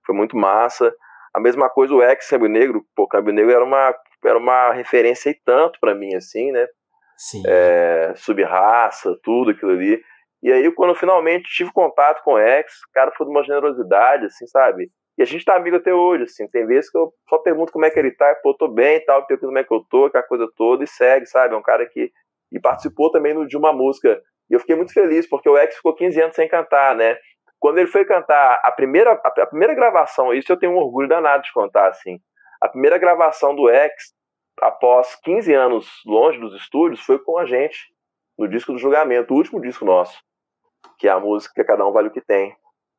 Foi muito massa. A mesma coisa o ex Câmbio Negro, pô, Câmbio Negro era uma, era uma referência e tanto para mim, assim, né? Sim. É, subraça, tudo aquilo ali. E aí, quando finalmente tive contato com o ex, o cara foi de uma generosidade, assim, sabe? E a gente tá amigo até hoje, assim. Tem vezes que eu só pergunto como é que ele tá, pô, tô bem e tal, pergunto como é que eu tô, aquela coisa toda, e segue, sabe? É um cara que. E participou também de uma música. E eu fiquei muito feliz, porque o ex ficou 15 anos sem cantar, né? Quando ele foi cantar a primeira, a primeira gravação, isso eu tenho um orgulho danado de contar, assim. A primeira gravação do ex, após 15 anos longe dos estúdios, foi com a gente, no disco do julgamento, o último disco nosso que é a música Cada Um Vale o Que Tem.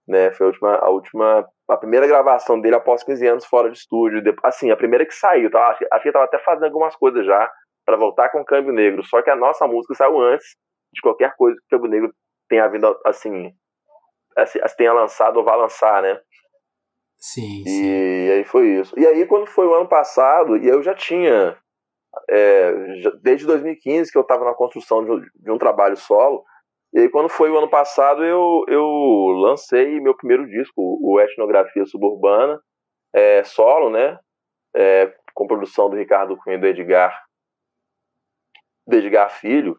Né? Foi a última, a última, a primeira gravação dele após 15 anos fora de estúdio. Assim, a primeira que saiu, tá? acho, acho que ele tava até fazendo algumas coisas já para voltar com o Câmbio Negro. Só que a nossa música saiu antes de qualquer coisa que o Câmbio Negro tenha vindo, assim, assim, tenha lançado ou vá lançar, né? Sim, sim. E aí foi isso. E aí, quando foi o ano passado, e eu já tinha, é, já, desde 2015 que eu estava na construção de de um trabalho solo, e aí, quando foi o ano passado, eu, eu lancei meu primeiro disco, o Etnografia Suburbana, é, solo, né? É, com produção do Ricardo Cunha e do Edgar, do Edgar Filho.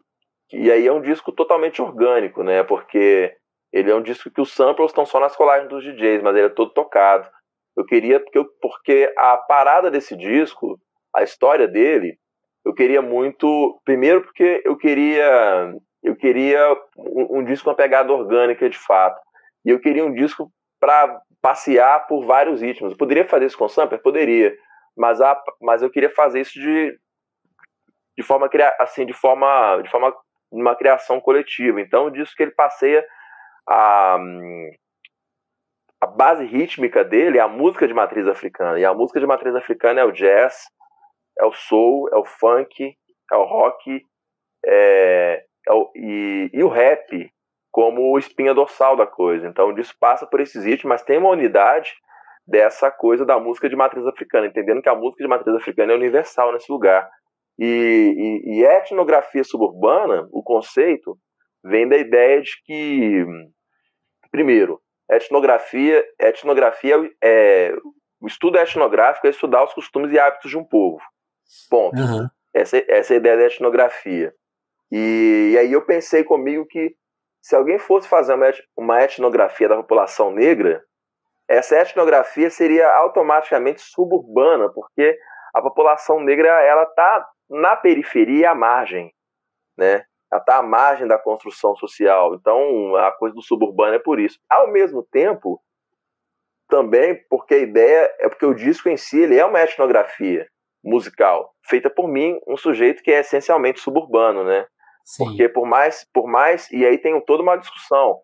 E aí é um disco totalmente orgânico, né? Porque ele é um disco que os samples estão só nas colagens dos DJs, mas ele é todo tocado. Eu queria, porque, eu, porque a parada desse disco, a história dele, eu queria muito. Primeiro, porque eu queria eu queria um, um disco com uma pegada orgânica de fato. E eu queria um disco para passear por vários ritmos. Eu poderia fazer isso com sampler? Poderia. Mas, a, mas eu queria fazer isso de, de forma assim, de forma, de forma uma criação coletiva. Então, o disco que ele passeia a, a base rítmica dele é a música de matriz africana. E a música de matriz africana é o jazz, é o soul, é o funk, é o rock, é, é e, e o rap como espinha dorsal da coisa. Então, disso passa por esses ritmos, mas tem uma unidade dessa coisa da música de matriz africana, entendendo que a música de matriz africana é universal nesse lugar. E, e, e etnografia suburbana, o conceito, vem da ideia de que, primeiro, etnografia, etnografia é, o estudo etnográfico é estudar os costumes e hábitos de um povo. Ponto. Uhum. Essa, essa é a ideia da etnografia. E, e, aí eu pensei comigo que se alguém fosse fazer uma, etnografia da população negra, essa etnografia seria automaticamente suburbana, porque a população negra ela está na periferia à margem, né? Ela está à margem da construção social. Então a coisa do suburbano é por isso. Ao mesmo tempo, também porque a ideia é porque o disco em si ele é uma etnografia musical feita por mim, um sujeito que é essencialmente suburbano, né? Sim. Porque por mais, por mais e aí tem toda uma discussão.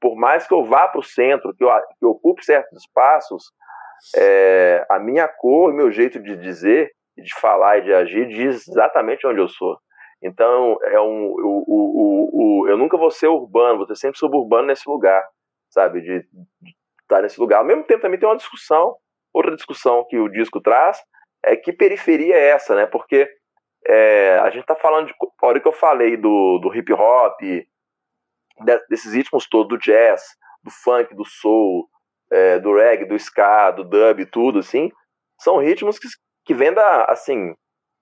Por mais que eu vá para o centro, que eu, que eu ocupe certos espaços, é, a minha cor, meu jeito de dizer, de falar e de agir diz exatamente onde eu sou. Então, é um, o, o, o, eu nunca vou ser urbano, vou ser sempre suburbano nesse lugar, sabe? De, de estar nesse lugar. Ao mesmo tempo, também tem uma discussão, outra discussão que o disco traz, é que periferia é essa, né? Porque é, a gente está falando de. A hora que eu falei do, do hip hop, desses ritmos todos, do jazz, do funk, do soul, é, do reggae, do ska, do dub, tudo assim, são ritmos que, que vêm da, assim,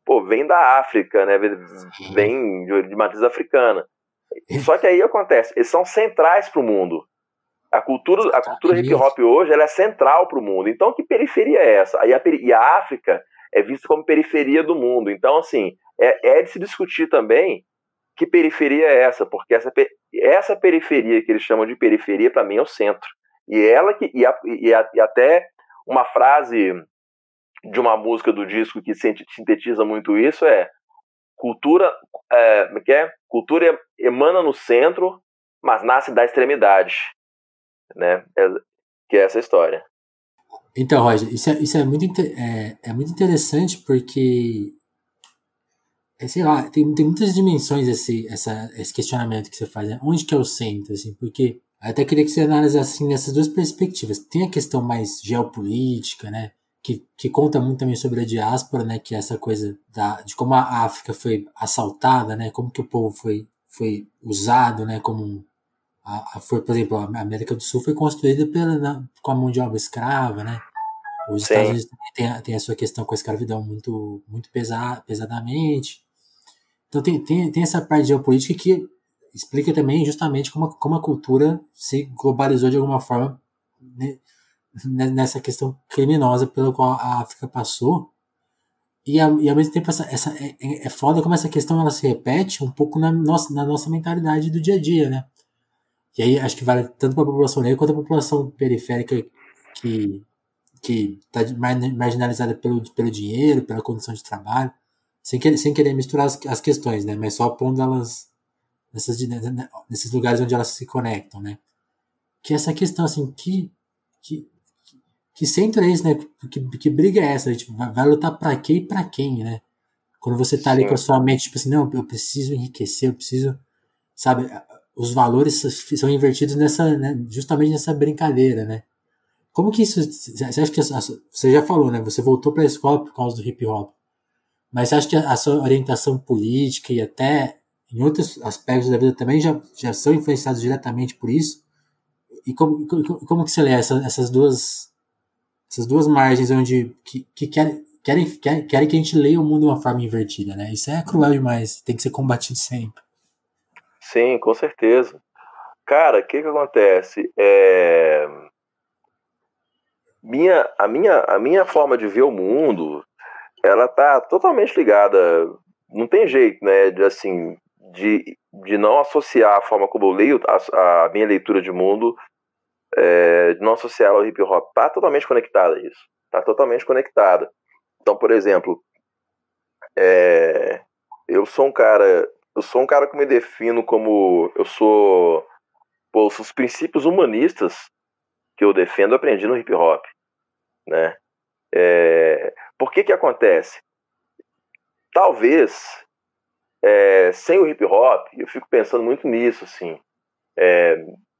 pô, vem da África, né? Vem de, de matriz africana. Só que aí acontece, eles são centrais para o mundo. A cultura, a cultura hip hop hoje ela é central para o mundo. Então, que periferia é essa? Aí a, e a África é vista como periferia do mundo. Então, assim, é, é de se discutir também que periferia é essa, porque essa, essa periferia que eles chamam de periferia, para mim, é o centro. E ela que e, a, e, a, e, até uma frase de uma música do disco que sintetiza muito isso é cultura é, é, que é? cultura emana no centro, mas nasce da extremidade né? É, que é essa história. Então, Roger, isso é, isso é, muito, é, é muito interessante porque, é, sei lá, tem, tem muitas dimensões esse, essa, esse questionamento que você faz. Né? Onde que é o centro, assim, porque até queria que você analisasse assim, nessas duas perspectivas. Tem a questão mais geopolítica, né? Que, que conta muito também sobre a diáspora, né? Que é essa coisa da, de como a África foi assaltada, né? Como que o povo foi, foi usado, né? Como a, a, foi, por exemplo, a América do Sul foi construída pela, na, com a mão de obra escrava, né? Os. Estados Unidos tem a, tem a sua questão com a escravidão muito, muito pesada, pesadamente. Então tem, tem, tem essa parte geopolítica que explica também justamente como a, como a cultura se globalizou de alguma forma né, nessa questão criminosa pela qual a África passou. E, a, e ao mesmo tempo essa, essa, é, é, é foda como essa questão ela se repete um pouco na nossa, na nossa mentalidade do dia a dia, né? E aí acho que vale tanto para a população negra quanto a população periférica que que está marginalizada pelo, pelo dinheiro, pela condição de trabalho, sem querer, sem querer misturar as, as questões, né? Mas só pondo elas nessas, nesses lugares onde elas se conectam, né? Que essa questão, assim, que, que, que centro é esse, né? Que, que briga é essa? A gente vai, vai lutar para quê e para quem, né? Quando você tá ali com a sua mente, tipo assim, não, eu preciso enriquecer, eu preciso, sabe? Os valores são invertidos nessa, né, justamente nessa brincadeira, né? Como que isso, você acha que, você já falou, né, você voltou para a escola por causa do hip hop, mas você acha que a sua orientação política e até em outros aspectos da vida também já, já são influenciados diretamente por isso? E como, como, como que você lê essa, essas duas essas duas margens onde que, que querem, querem, querem que a gente leia o mundo de uma forma invertida, né? Isso é cruel demais, tem que ser combatido sempre. Sim, com certeza. Cara, o que que acontece? É... Minha, a, minha, a minha forma de ver o mundo, ela tá totalmente ligada, não tem jeito, né, de assim, de, de não associar a forma como eu leio a, a minha leitura de mundo, é, de não associar ao hip hop, tá totalmente conectada isso, tá totalmente conectada. Então, por exemplo, é, eu sou um cara eu sou um cara que me defino como. Eu sou. Pô, os princípios humanistas que eu defendo eu aprendi no hip hop. Né? É, por que que acontece? Talvez é, sem o hip hop, eu fico pensando muito nisso, assim. É,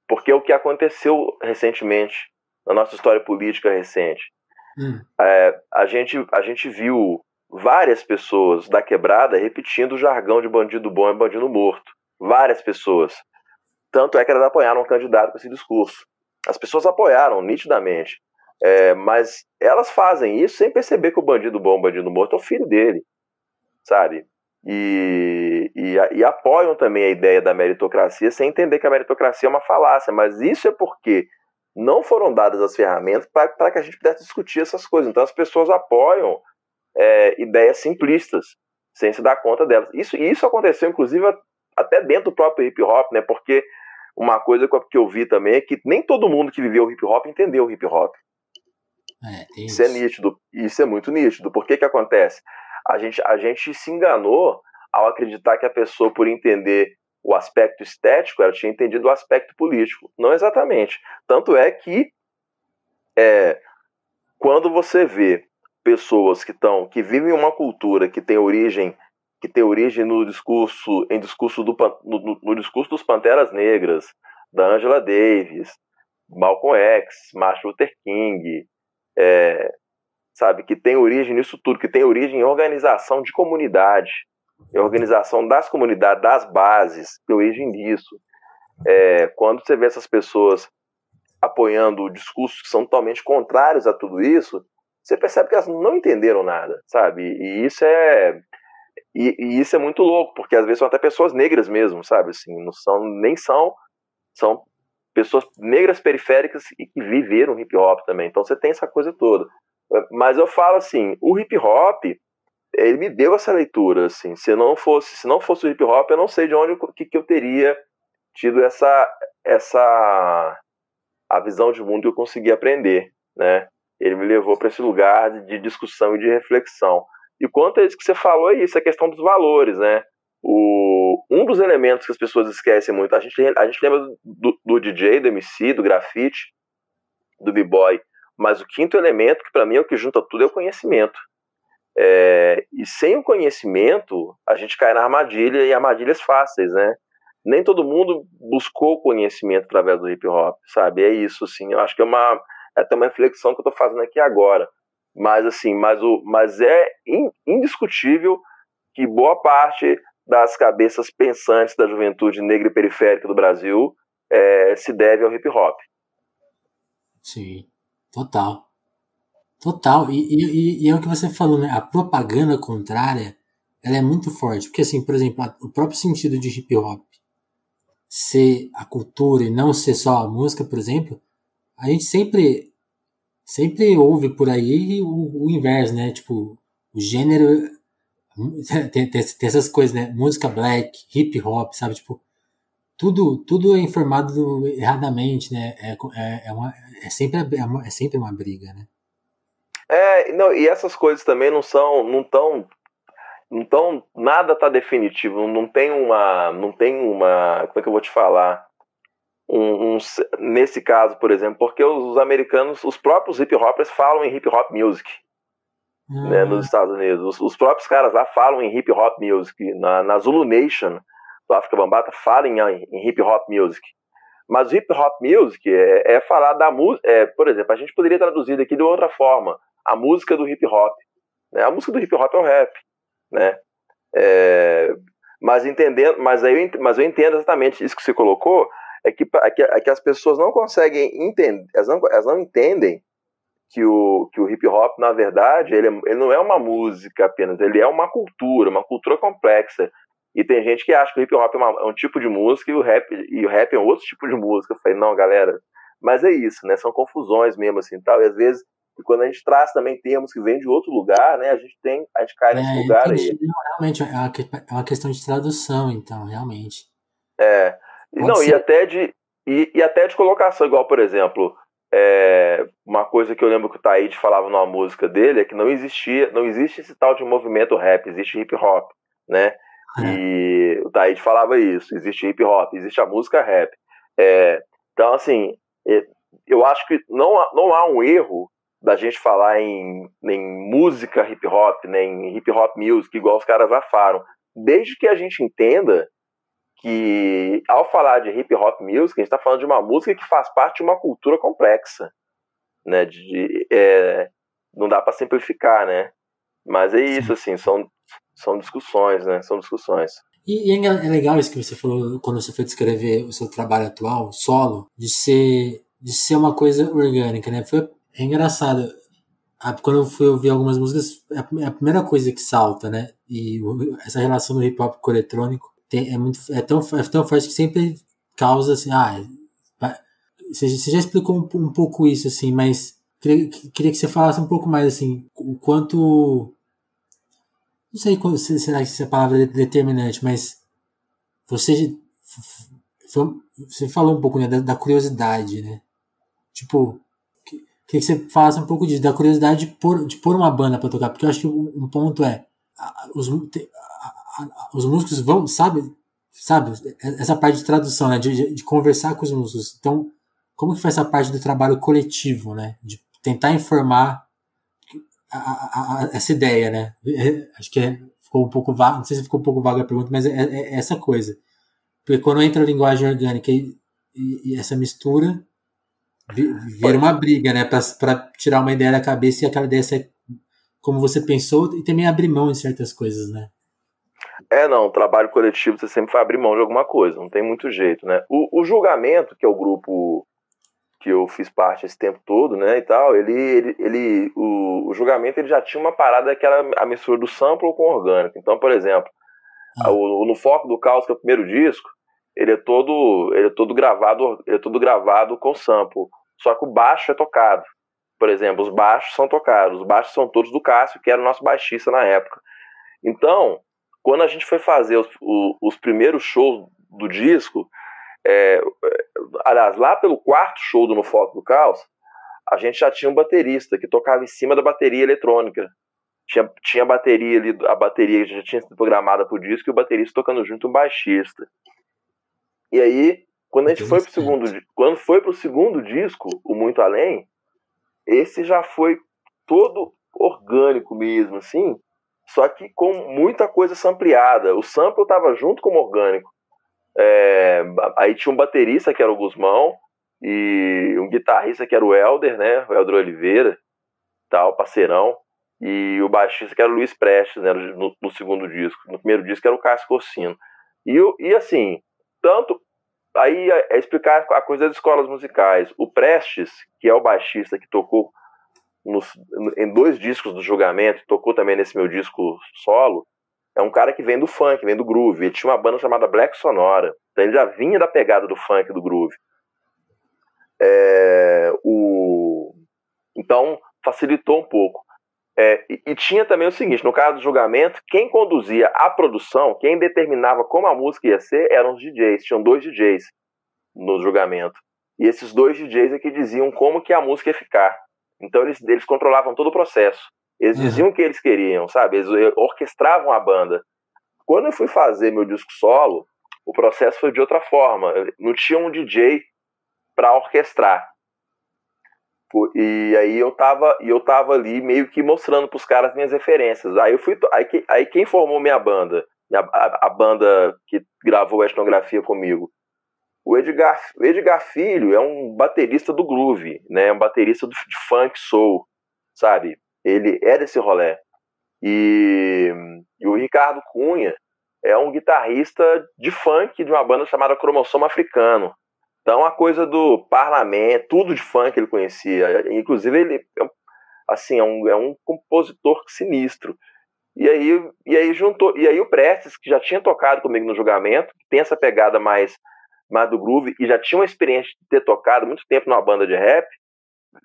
porque é o que aconteceu recentemente na nossa história política recente. Hum. É, a, gente, a gente viu várias pessoas da quebrada repetindo o jargão de bandido bom e bandido morto. Várias pessoas. Tanto é que elas apoiaram um candidato com esse discurso. As pessoas apoiaram nitidamente. É, mas elas fazem isso sem perceber que o bandido bom, o bandido morto é o filho dele, sabe? E, e, e, apoiam também a ideia da meritocracia sem entender que a meritocracia é uma falácia. Mas isso é porque não foram dadas as ferramentas para que a gente pudesse discutir essas coisas. Então as pessoas apoiam é, ideias simplistas, sem se dar conta delas. Isso, isso aconteceu, inclusive, até dentro do próprio hip hop, né? Porque uma coisa que eu vi também é que nem todo mundo que viveu o hip hop entendeu o hip hop. É, isso. isso. é nítido, isso é muito nítido. Por que que acontece? A gente, a gente se enganou ao acreditar que a pessoa, por entender o aspecto estético, ela tinha entendido o aspecto político. Não exatamente. Tanto é que é, quando você vê pessoas que estão que vivem uma cultura que tem origem que tem origem no discurso em discurso do no, no discurso dos panteras negras da Angela Davis Malcolm X Martin Luther King é, sabe que tem origem nisso tudo que tem origem em organização de comunidade em organização das comunidades das bases tem origem nisso. É, quando você vê essas pessoas apoiando discursos que são totalmente contrários a tudo isso você percebe que elas não entenderam nada, sabe? E isso é e, e, isso é muito louco, porque às vezes são até pessoas negras mesmo, sabe? Assim, não são nem são são pessoas negras periféricas e que viveram hip hop também. Então você tem essa coisa toda. Mas eu falo assim, o hip hop ele me deu essa leitura assim. Se não fosse, se não fosse o hip hop, eu não sei de onde que, que eu teria tido essa essa a visão de mundo que eu consegui aprender, né? Ele me levou para esse lugar de discussão e de reflexão. E quanto a isso que você falou, é isso, a questão dos valores, né? O, um dos elementos que as pessoas esquecem muito, a gente, a gente lembra do, do DJ, do MC, do grafite, do b-boy, mas o quinto elemento, que para mim é o que junta tudo, é o conhecimento. É, e sem o conhecimento, a gente cai na armadilha e armadilhas fáceis, né? Nem todo mundo buscou conhecimento através do hip hop, sabe? É isso, assim. Eu acho que é uma, é até uma reflexão que eu estou fazendo aqui agora. Mas assim, mas, o, mas é indiscutível que boa parte das cabeças pensantes da juventude negra e periférica do Brasil é, se deve ao hip hop. Sim, total. Total. E, e, e, é o que você falou, né? A propaganda contrária ela é muito forte. Porque, assim, por exemplo, o próprio sentido de hip hop ser a cultura e não ser só a música, por exemplo, a gente sempre sempre ouve por aí o, o inverso, né? Tipo, o gênero tem, tem, tem, essas coisas, né? Música black, hip hop, sabe? Tipo, tudo, tudo é informado erradamente, né? É, é, é, uma, é, sempre, é, uma, é sempre uma briga, né? É, não, e essas coisas também não são, não tão, não tão, nada tá definitivo, não tem uma, não tem uma, como é que eu vou te falar? Um, um, nesse caso, por exemplo, porque os, os, americanos, os próprios hip hoppers falam em hip hop music. Uhum. Né, nos Estados Unidos. Os, os, próprios caras lá falam em hip hop music. Na, na Zulu Nation do África Bambata falam em, em, hip hop music. Mas hip hop music é, é falar da música. É, por exemplo, a gente poderia traduzir aqui de outra forma: a música do hip hop. Né? A música do hip hop é o rap. Né? É, mas entendendo, mas aí mas eu entendo exatamente isso que você colocou é que, é que, é que as pessoas não conseguem entender, elas não, elas não entendem que o, que o hip hop, na verdade, ele, é, ele não é uma música apenas, ele é uma cultura, uma cultura complexa. E tem gente que acha que o hip hop é, uma, é um tipo de música e o, rap, e o rap é um outro tipo de música. Eu falei, não, galera, mas é isso, né? São confusões mesmo, assim, tal. E às vezes, quando a gente traz também termos que vêm de outro lugar, né? A gente tem, a gente cai nesse é, lugar aí. Realmente, é é uma questão de tradução, então, realmente. É. Pode não, ser. e até de e, e, até de colocação, igual, por exemplo, é, uma coisa que eu lembro que o Taíde falava numa música dele é que não existia, não existe esse tal de movimento rap, existe hip hop, né? É. E o Taíde falava isso, existe hip hop, existe a música rap. É, então, assim, é, eu acho que não, não há um erro da gente falar em, em música hip hop, nem né, hip hop music, igual os caras lá falam, desde que a gente entenda que ao falar de hip hop music, a gente está falando de uma música que faz parte de uma cultura complexa, né? De, é, não dá para simplificar, né? Mas é isso, Sim. assim, são, são discussões, né? São discussões. E, e, é, é legal isso que você falou quando você foi descrever o seu trabalho atual, solo, de ser, de ser uma coisa orgânica, né? Foi, é engraçado. Quando eu fui ouvir algumas músicas, é, é a primeira coisa que salta, né? E essa relação do hip hop com o eletrônico tem, é, muito, é, tão, é tão forte que sempre causa assim, ah, você, você já explicou um, um, pouco isso, assim, mas queria, queria que você falasse um pouco mais, assim, o quanto não sei se será que essa palavra é determinante, mas você você falou um pouco né, da, da da né? Tipo, queria que você falasse um pouco disso, da curiosidade de pôr, de pôr uma banda para tocar, porque eu acho que um, ponto é os, os músicos vão, sabe, sabe, essa parte de tradução, né, de, de conversar com os músicos. Então, como que faz essa parte do trabalho coletivo, né, de tentar informar a, a, a, essa ideia, né? É, acho que é, ficou um pouco vago, não sei se ficou um pouco vaga a pergunta, mas é, é, é essa coisa. Porque quando entra a linguagem orgânica e, e, e essa mistura, vira uma briga, né? Para tirar uma ideia da cabeça e aquela ideia ser como você pensou e também abrir mão de certas coisas, né? É, não, trabalho coletivo você sempre vai abrir mão de alguma coisa, não tem muito jeito, né? O, o julgamento, que é o grupo que eu fiz parte esse tempo todo, né, e tal, ele, ele, ele o, o, julgamento ele já tinha uma parada que era a mistura do sample com o orgânico. Então, por exemplo, o, no Foco do Caos, que é o primeiro disco, ele é todo, ele é todo gravado, ele é todo gravado com sample. Só que o baixo é tocado. Por exemplo, os baixos são tocados. Os baixos são todos do Cássio, que era o nosso baixista na época. Então, quando a gente foi fazer os, os, os primeiros shows do disco, é, aliás, lá pelo quarto show do No Foco do Caos, a gente já tinha um baterista que tocava em cima da bateria eletrônica. Tinha, tinha a bateria ali, a bateria já tinha sido programada pro disco e o baterista tocando junto um baixista. E aí, quando a gente foi pro segundo, quando foi pro segundo disco, o Muito Além, esse já foi todo orgânico mesmo, assim, só que com muita coisa sampleada. O sample estava junto com o orgânico. É, aí tinha um baterista que era o Guzmão e um guitarrista que era o Helder, né? O Helder Oliveira, tal, parceirão. E o baixista que era o Luiz Prestes, né? No, no segundo disco. No primeiro disco era o Cássio Corsino. E, e assim, tanto. Aí é, é explicar a coisa das escolas musicais. O Prestes, que é o baixista que tocou nos, em dois discos do julgamento, tocou também nesse meu disco solo, é um cara que vem do funk, vem do groove. Ele tinha uma banda chamada Black Sonora. Então ele já vinha da pegada do funk, do groove. É, o... Então facilitou um pouco. É, e, e, tinha também o seguinte: no caso do julgamento, quem conduzia a produção, quem determinava como a música ia ser, eram os DJs. Tinham dois DJs no julgamento. E esses dois DJs é que diziam como que a música ia ficar. Então eles, eles controlavam todo o processo. Eles uhum. diziam o que eles queriam, sabe? Eles orquestravam a banda. Quando eu fui fazer meu disco solo, o processo foi de outra forma. Não tinha um DJ para orquestrar. E aí eu tava, eu tava ali meio que mostrando para os caras minhas referências. Aí eu fui, aí, aí quem formou minha banda, a, a banda que gravou a etnografia comigo, o Edgar, o Edgar Filho é um baterista do groove, né? Um baterista do, de funk soul, sabe? Ele é desse rolê. E, e, o Ricardo Cunha é um guitarrista de funk de uma banda chamada Cromossomo Africano. Então a coisa do parlamento, tudo de funk ele conhecia. Inclusive ele é assim, é um, é um compositor sinistro. E aí, e aí juntou, e aí o Prestes, que já tinha tocado comigo no julgamento, tem essa pegada mais, mais do groove e já tinha uma experiência de ter tocado muito tempo numa banda de rap,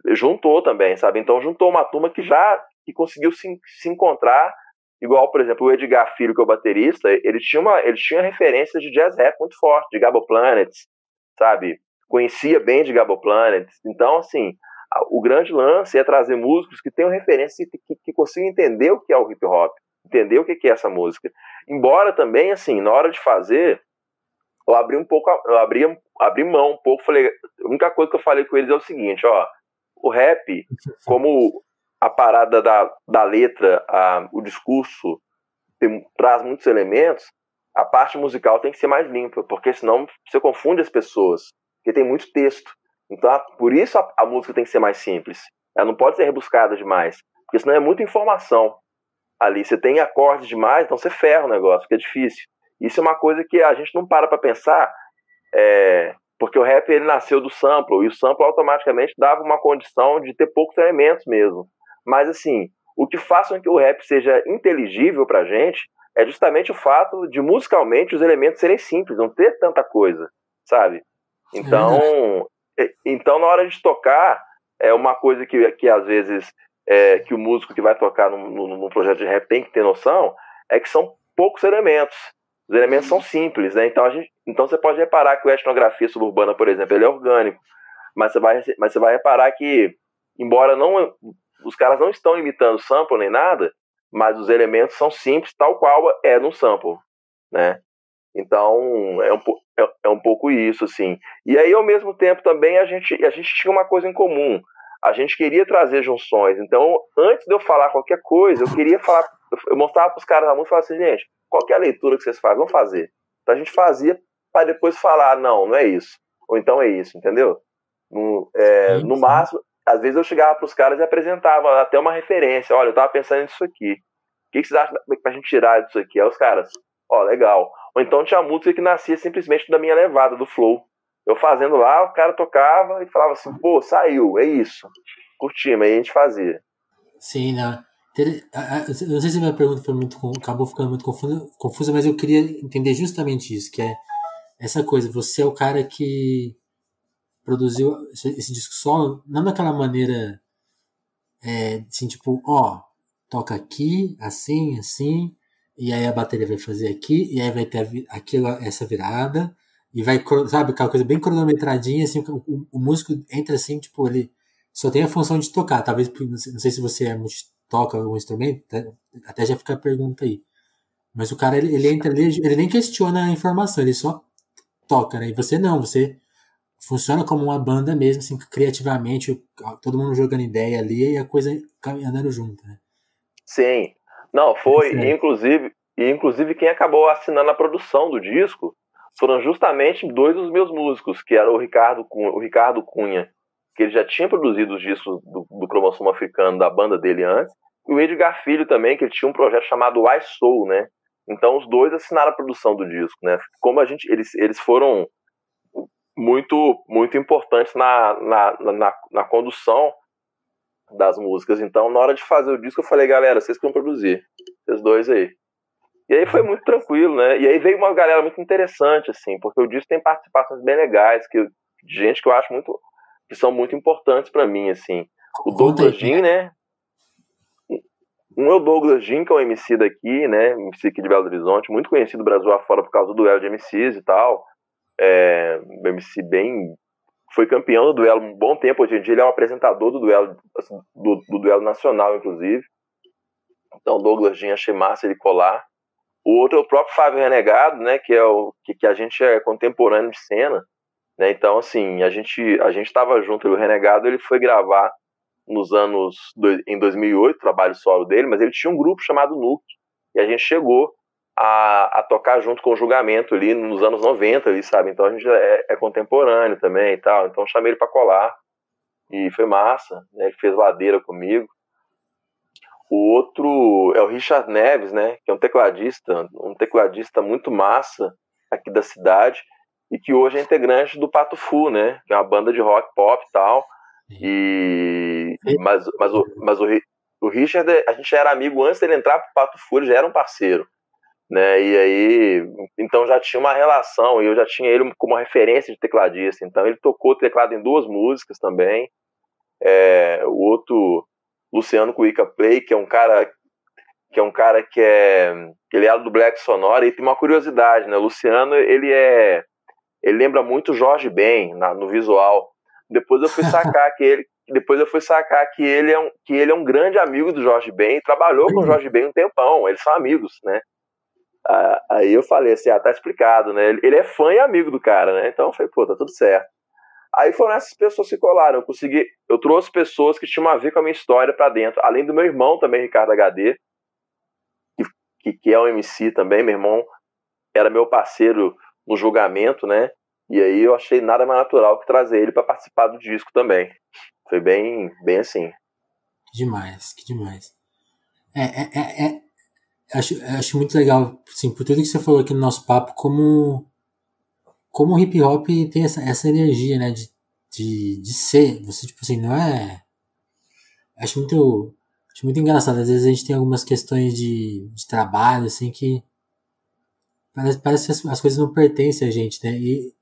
juntou também, sabe? Então juntou uma turma que já que conseguiu se, se encontrar, igual, por exemplo, o Edgar Filho, que é o baterista, ele tinha uma ele tinha referência de jazz rap muito forte, de Gabo Planets, sabe? Conhecia bem de Gabo Planets. Então, assim, o grande lance é trazer músicos que tenham referência que, que, que consigam entender o que é o hip hop, entender o que é essa música. Embora também, assim, na hora de fazer, eu abri um pouco, eu abri, abri mão um pouco, falei, a única coisa que eu falei com eles é o seguinte, ó, o rap, como a parada da, da letra, a, o discurso tem, traz muitos elementos, a parte musical tem que ser mais limpa, porque senão você confunde as pessoas, porque tem muito texto. Então, por isso a, a música tem que ser mais simples. Ela não pode ser rebuscada demais, porque senão é muita informação. ali. Você tem acordes demais, então você ferra o negócio, fica difícil. Isso é uma coisa que a gente não para para pensar, é, porque o rap ele nasceu do sample, e o sample automaticamente dava uma condição de ter poucos elementos mesmo. Mas assim, o que faz com que o rap seja inteligível pra gente é justamente o fato de musicalmente os elementos serem simples, não ter tanta coisa, sabe? Então, é então na hora de tocar, é uma coisa que, que às vezes é, que o músico que vai tocar num, num, projeto de rap tem que ter noção, é que são poucos elementos. Os elementos são simples, né? Então, a gente, então você pode reparar que a etnografia suburbana, por exemplo, ele é orgânico. Mas você vai, mas você vai reparar que, embora não os caras não estão imitando sample nem nada, mas os elementos são simples, tal qual é no sample, né? Então, é um, é, é um pouco isso, assim. E aí, ao mesmo tempo, também a gente, a gente tinha uma coisa em comum. A gente queria trazer junções. Então, antes de eu falar qualquer coisa, eu queria falar, eu mostrava para os caras da música e falava assim, gente, qual é a leitura que vocês fazem? Vamos fazer. Então a gente fazia para depois falar, não, não é isso. Ou então é isso, entendeu? No, é, no máximo, às vezes eu chegava para os caras e apresentava até uma referência. Olha, eu estava pensando nisso aqui. O que, que vocês acham para a gente tirar disso aqui? Aí os caras, ó, legal. Ou então tinha música que nascia simplesmente da minha levada, do flow. Eu fazendo lá, o cara tocava e falava assim, pô, saiu, é isso. Curtimos, aí a gente fazia. Sim, né? Eu não sei se minha pergunta foi muito, acabou ficando muito confusa, mas eu queria entender justamente isso, que é essa coisa, você é o cara que produziu esse, esse disco solo, não daquela maneira, é, assim, tipo, ó, toca aqui, assim, assim, e aí a bateria vai fazer aqui, e aí vai ter aquilo, essa virada, e vai, sabe, aquela coisa bem cronometradinha, assim, o, o, músico entra assim, tipo, ele só tem a função de tocar, talvez, não sei se você é toca um instrumento, até já fica a pergunta aí. Mas o cara, ele, ele entra ali, ele nem questiona a informação, ele só toca, né? E você não, você funciona como uma banda mesmo, assim, criativamente, todo mundo jogando ideia ali e a coisa andando junto, né? Sim. Não, foi, é inclusive, inclusive quem acabou assinando a produção do disco foram justamente dois dos meus músicos, que era o Ricardo, o Ricardo Cunha, que ele já tinha produzido os discos do, do cromossomo africano da banda dele antes, e o Edgar Filho também, que ele tinha um projeto chamado I Soul, né? Então os dois assinaram a produção do disco, né? Como a gente, eles, eles foram muito muito importantes na, na, na, na condução das músicas. Então, na hora de fazer o disco, eu falei, galera, vocês que vão produzir, esses dois aí. E aí foi muito tranquilo, né? E aí veio uma galera muito interessante, assim, porque o disco tem participações bem legais, que, de gente que eu acho muito. Que são muito importantes para mim, assim. O Douglas Jean, né? Um é o Douglas Jean, que é um MC daqui, né? MC aqui de Belo Horizonte, muito conhecido do Brasil afora por causa do duelo de MCs e tal. É, um MC bem. Foi campeão do duelo um bom tempo. Hoje em dia ele é o apresentador do duelo, assim, do, do duelo nacional, inclusive. Então, Douglas Jean, achei massa ele colar. O outro é o próprio Fábio Renegado, né, que é o que, que a gente é contemporâneo de cena, né? Então assim, a gente a gente estava junto, o Renegado ele foi gravar nos anos em 2008, trabalho solo dele, mas ele tinha um grupo chamado Nuke, e a gente chegou a, a tocar junto com o Julgamento ali nos anos 90, ali, sabe? Então a gente é, é contemporâneo também e tal. Então chamei ele para colar e foi massa, né? Ele fez ladeira comigo. O outro é o Richard Neves, né? Que é um tecladista, um tecladista muito massa aqui da cidade e que hoje é integrante do Pato Fu, né? Que é uma banda de rock pop e tal. E mas, mas, o, mas o, o Richard, a gente já era amigo antes dele entrar pro Pato Fu, ele já era um parceiro, né? E aí, então já tinha uma relação e eu já tinha ele como referência de tecladista. Então ele tocou teclado em duas músicas também. É, o outro Luciano Cuica Play, que é um cara que é um cara que é ele é do Black Sonora e tem uma curiosidade, né? O Luciano, ele é ele lembra muito Jorge Ben na, no visual. Depois eu fui sacar que ele depois eu fui sacar que ele é um, que ele é um grande amigo do Jorge Ben e trabalhou com o Jorge Ben um tempão, eles são amigos, né? Ah, aí eu falei assim, ah, tá explicado, né? Ele é fã e amigo do cara, né? Então foi, pô, tá tudo certo. Aí foram essas pessoas que colaram. Eu consegui, eu trouxe pessoas que tinham a ver com a minha história para dentro, além do meu irmão também, Ricardo HD, que, que é um MC também. Meu irmão era meu parceiro no julgamento, né? E aí eu achei nada mais natural que trazer ele para participar do disco também. Foi bem, bem assim. Que demais, que demais. É, é, é, é, acho, acho muito legal, assim, por tudo que você falou aqui no nosso papo, como, como o hip hop tem essa, essa energia, né, de, de, de ser, você, tipo assim, não é... Acho muito, acho muito engraçado, às vezes a gente tem algumas questões de, de trabalho, assim, que parece, parece que as, as coisas não pertencem a gente, né, e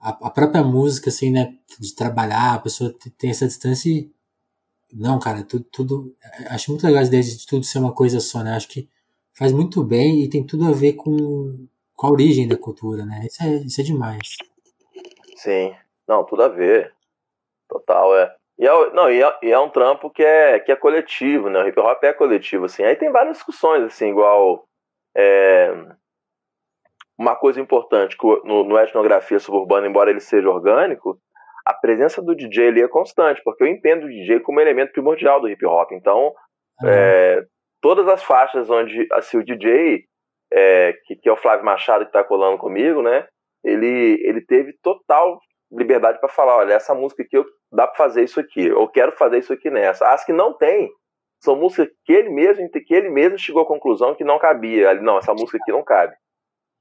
a, a própria música, assim, né, de trabalhar, a pessoa tem essa distância e não, cara, tudo, tudo. Acho muito legal a ideia de tudo ser uma coisa só, né? Acho que faz muito bem e tem tudo a ver com, com a origem da cultura, né? Isso é, isso é demais. Sim, não, tudo a ver. Total, é. E é, não, e é, e é um trampo que é, que é coletivo, né? O hip hop é coletivo, assim. Aí tem várias discussões, assim, igual. É, uma coisa importante no, no etnografia suburbana, embora ele seja orgânico, a presença do DJ ali é constante, porque eu entendo o DJ como elemento primordial do hip hop. Então, uhum. é, todas as faixas onde assim, o DJ, é, que, que, é o Flávio Machado que está colando comigo, né? Ele, ele teve total liberdade para falar, olha, essa música aqui eu, dá para fazer isso aqui, eu quero fazer isso aqui nessa. As que não tem são músicas que ele mesmo que ele mesmo chegou à conclusão que não cabia. Não, essa música aqui não cabe.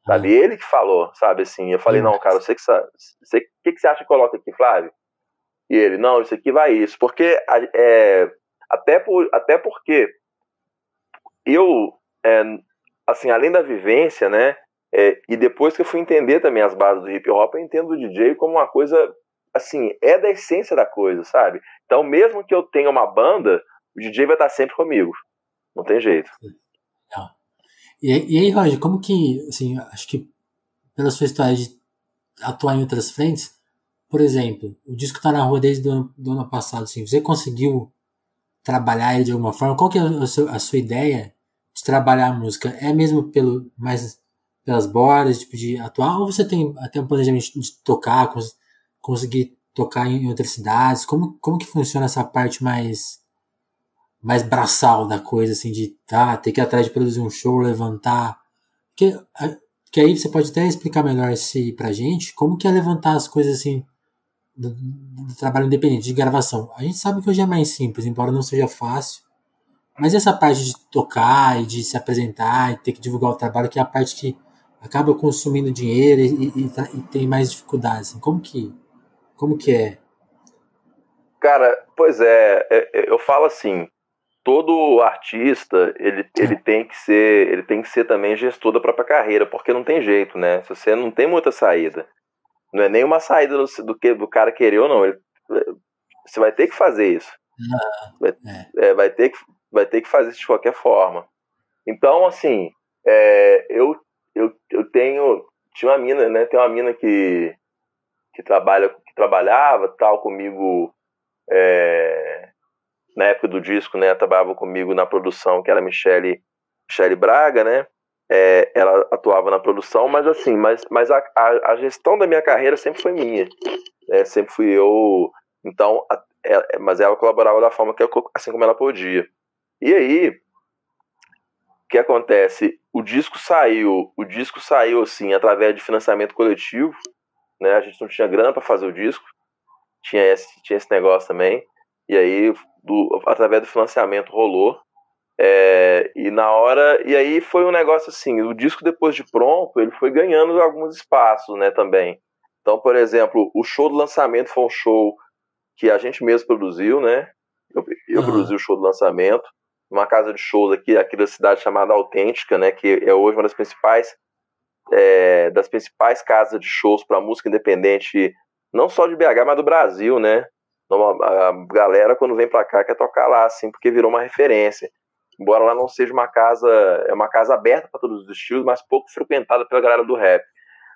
Sabe? Ele que falou, sabe assim. Eu falei, não, cara, você que sabe. O que, que você acha que coloca aqui, Flávio? E ele, não, isso aqui vai isso. Porque, é, até, por, até porque eu, é, assim, além da vivência, né? É, e depois que eu fui entender também as bases do hip hop, eu entendo o DJ como uma coisa, assim, é da essência da coisa, sabe? Então, mesmo que eu tenha uma banda, o DJ vai estar sempre comigo. Não tem jeito. Não. E, e aí, Roger, como que, assim, acho que pela sua história de atuar em outras frentes, por exemplo, o disco tá na rua desde o ano, do ano passado, assim, você conseguiu trabalhar ele de alguma forma? Qual que é a sua, a sua ideia de trabalhar a música? É mesmo pelo mais pelas bordas, tipo, de atuar, ou você tem até um planejamento de tocar, cons conseguir tocar em outras cidades? Como, como que funciona essa parte mais mais braçal da coisa, assim, de tá, ter que ir atrás de produzir um show, levantar. Que, que aí você pode até explicar melhor isso pra gente, como que é levantar as coisas assim do, do, trabalho independente, de gravação. A gente sabe que hoje é mais simples, embora não seja fácil. Mas essa parte de tocar e de se apresentar e ter que divulgar o trabalho, que é a parte que acaba consumindo dinheiro e, e, e tem mais dificuldades. Assim. Como que como que é? Cara, pois é, é, é eu falo assim, todo artista ele, ele tem que ser ele tem que ser também gestor da própria carreira porque não tem jeito né? Se você não tem muita saída não é nenhuma saída do, do que do cara querer ou não ele, você vai ter que fazer isso. Vai, é, vai ter que vai ter que fazer isso de qualquer forma. Então assim é, eu, eu eu tenho tinha uma mina né tem uma mina que que trabalha que trabalhava tal comigo é, na época do disco, né, trabalhava comigo na produção, que era a Michele, Michele Braga, né, é, ela atuava na produção, mas assim, mas, mas a, a, a gestão da minha carreira sempre foi minha, né, sempre fui eu, então, a, é, mas ela colaborava da forma que eu, assim como ela podia. E aí, o que acontece? O disco saiu, o disco saiu assim através de financiamento coletivo, né? A gente não tinha grana para fazer o disco, tinha esse, tinha esse negócio também. E aí do, através do financiamento rolou. É, e na hora. E aí foi um negócio assim: o disco, depois de pronto, ele foi ganhando alguns espaços, né, também. Então, por exemplo, o show do lançamento foi um show que a gente mesmo produziu, né? Eu, eu uhum. produzi o show do lançamento, numa casa de shows aqui, aqui da cidade chamada Autêntica, né? Que é hoje uma das principais. É, das principais casas de shows para música independente, não só de BH, mas do Brasil, né? A galera, quando vem pra cá, quer tocar lá, assim, porque virou uma referência. Embora lá não seja uma casa, é uma casa aberta para todos os estilos, mas pouco frequentada pela galera do rap.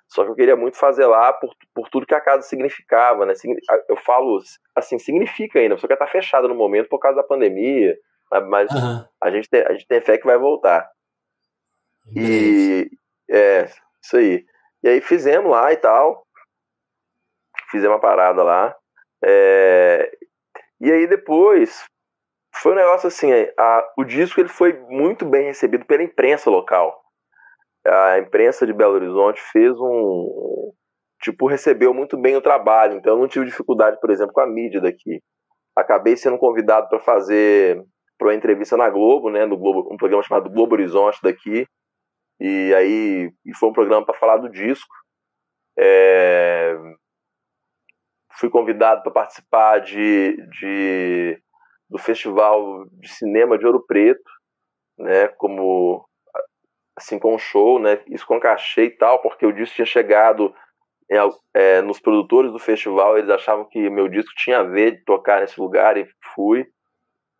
Só que eu queria muito fazer lá por, por tudo que a casa significava, né? Eu falo assim, significa ainda, só que tá fechada no momento por causa da pandemia, mas uhum. a, gente tem, a gente tem fé que vai voltar. E é, isso aí. E aí fizemos lá e tal. Fizemos uma parada lá. É, e aí depois foi um negócio assim, a, o disco ele foi muito bem recebido pela imprensa local. A imprensa de Belo Horizonte fez um tipo recebeu muito bem o trabalho, então eu não tive dificuldade, por exemplo, com a mídia daqui. Acabei sendo convidado para fazer para uma entrevista na Globo, né, no Globo, um programa chamado Globo Horizonte daqui. E aí e foi um programa para falar do disco. É, fui convidado para participar de, de, do Festival de Cinema de Ouro Preto, né, como assim com um show, né, isso com cachê e tal, porque o disco tinha chegado é, nos produtores do festival, eles achavam que meu disco tinha a ver de tocar nesse lugar e fui.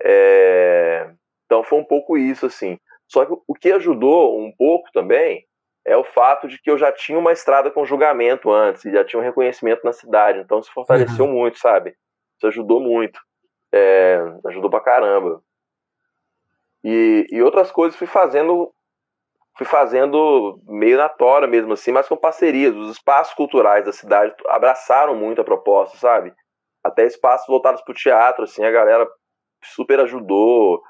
É, então foi um pouco isso, assim. Só que o que ajudou um pouco também é o fato de que eu já tinha uma estrada com julgamento antes, e já tinha um reconhecimento na cidade, então isso fortaleceu uhum. muito, sabe? Isso ajudou muito. É, ajudou pra caramba. E, e outras coisas fui fazendo fui fazendo meio na tora mesmo assim, mas com parcerias. Os espaços culturais da cidade abraçaram muito a proposta, sabe? Até espaços voltados para o teatro, assim, a galera super ajudou,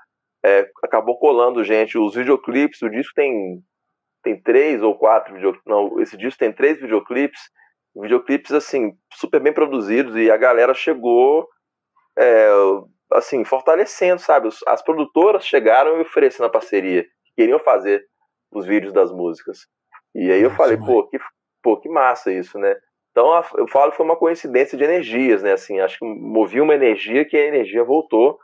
é, acabou colando gente. Os videoclipes, o disco tem, tem três ou quatro videoclipes, não, esse disco tem três videoclipes, videoclipes, assim, super bem produzidos, e a galera chegou, é, assim, fortalecendo, sabe? As produtoras chegaram e oferecendo a parceria, queriam fazer os vídeos das músicas. E aí eu falei, pô que, pô, que massa isso, né? Então eu falo que foi uma coincidência de energias, né? Assim, acho que movia uma energia que a energia voltou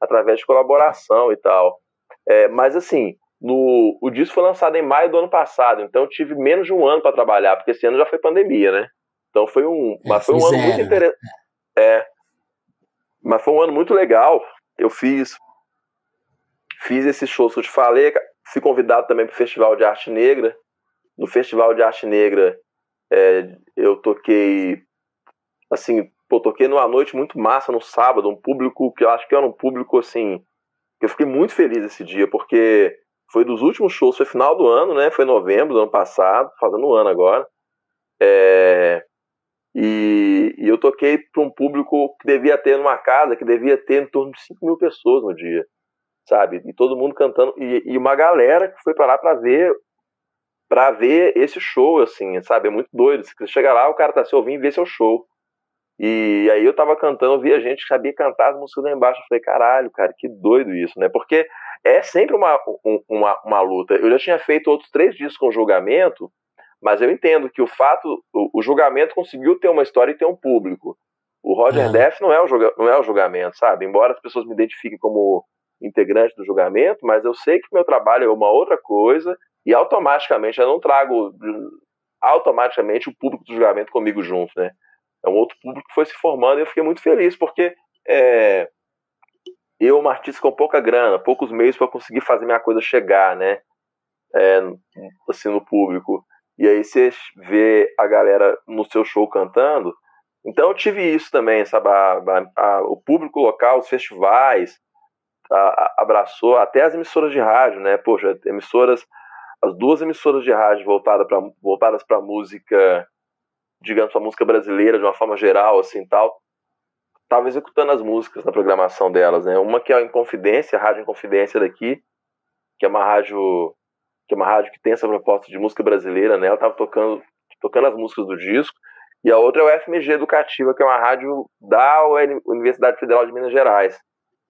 através de colaboração e tal. É, mas assim, no, o disco foi lançado em maio do ano passado, então eu tive menos de um ano para trabalhar, porque esse ano já foi pandemia, né? Então foi um, é, mas foi um ano muito interessante. É, mas foi um ano muito legal. Eu fiz fiz esses shows que eu te falei, Fui convidado também para o Festival de Arte Negra. No Festival de Arte Negra, é, eu toquei, assim, pô, toquei numa noite muito massa no sábado, um público que eu acho que era um público, assim, que eu fiquei muito feliz esse dia, porque foi dos últimos shows, foi final do ano, né? Foi novembro do ano passado, fazendo um ano agora. É, e, e, eu toquei para um público que devia ter numa casa, que devia ter em torno de 5 mil pessoas no dia sabe? E todo mundo cantando e, e uma galera que foi para lá para ver para ver esse show, assim, sabe? É muito doido. Você chega lá, o cara tá se ouvindo e vê seu show. E aí eu tava cantando, eu via gente que sabia cantar as músicas lá embaixo. Eu falei, caralho, cara, que doido isso, né? Porque é sempre uma, uma, uma luta. Eu já tinha feito outros três discos com julgamento, mas eu entendo que o fato, o, o julgamento conseguiu ter uma história e ter um público. O Roger é. Def não é o, julga, não é o julgamento, sabe? Embora as pessoas me identifiquem como integrante do julgamento, mas eu sei que meu trabalho é uma outra coisa e automaticamente eu não trago automaticamente o público do julgamento comigo junto, né? É um outro público que foi se formando e eu fiquei muito feliz porque é, eu, uma artista com pouca grana, poucos meios para conseguir fazer minha coisa chegar, né? É, assim, no público. E aí você vê a galera no seu show cantando. Então eu tive isso também, sabe? A, a, a, o público local, os festivais, abraçou até as emissoras de rádio, né? Poxa, emissoras, as duas emissoras de rádio voltadas para voltadas para música, digamos, para música brasileira de uma forma geral, assim, tal, estavam executando as músicas na programação delas, né? Uma que é a Inconfidência, a Rádio Inconfidência daqui, que é uma rádio que é uma rádio que tem essa proposta de música brasileira, né? Ela estava tocando tocando as músicas do disco. E a outra é o FMG Educativa, que é uma rádio da Universidade Federal de Minas Gerais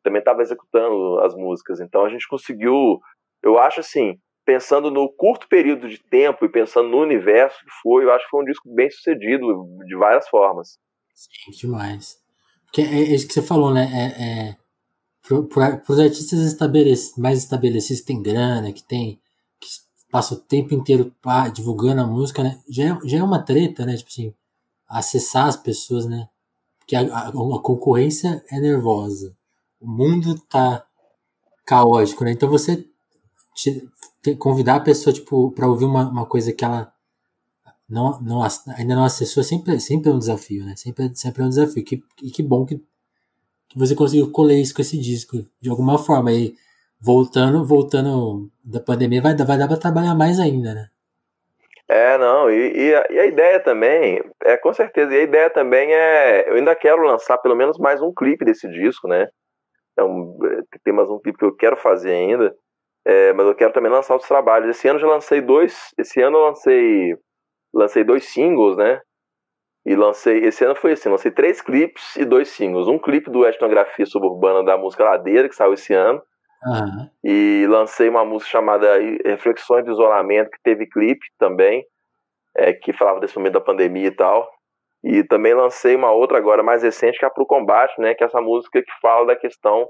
também estava executando as músicas. Então a gente conseguiu, eu acho assim, pensando no curto período de tempo e pensando no universo que foi, eu acho que foi um disco bem sucedido de várias formas. Sim, demais. Porque é, é isso que você falou, né? É, é para os artistas estabelec mais estabelecidos que tem grana, que tem que passa o tempo inteiro pá, divulgando a música, né? Já é, já é uma treta, né? Tipo assim, acessar as pessoas, né? Porque a, a, a concorrência é nervosa o mundo tá caótico, né? Então você te, te, convidar a pessoa, tipo, para ouvir uma, uma coisa que ela não, não, ainda não acessou é sempre, sempre é um desafio, né? Sempre, sempre é um desafio. Que, e que bom que, que você conseguiu colher isso com esse disco, de alguma forma. E voltando, voltando da pandemia, vai, vai dar para trabalhar mais ainda, né? É, não, e, e, a, e, a, ideia também, é com certeza, e a ideia também é, eu ainda quero lançar pelo menos mais um clipe desse disco, né? Então, tem mais um clipe que eu quero fazer ainda. É, mas eu quero também lançar outros trabalhos. Esse ano já lancei dois. Esse ano eu lancei. Lancei dois singles, né? E lancei. Esse ano foi assim, lancei três clipes e dois singles. Um clipe do Etnografia Suburbana da música Ladeira, que saiu esse ano. Uhum. E lancei uma música chamada Reflexões do Isolamento, que teve clipe também, é, que falava desse momento da pandemia e tal. E também lancei uma outra agora mais recente, que é a Pro Combate, né? Que é essa música que fala da questão.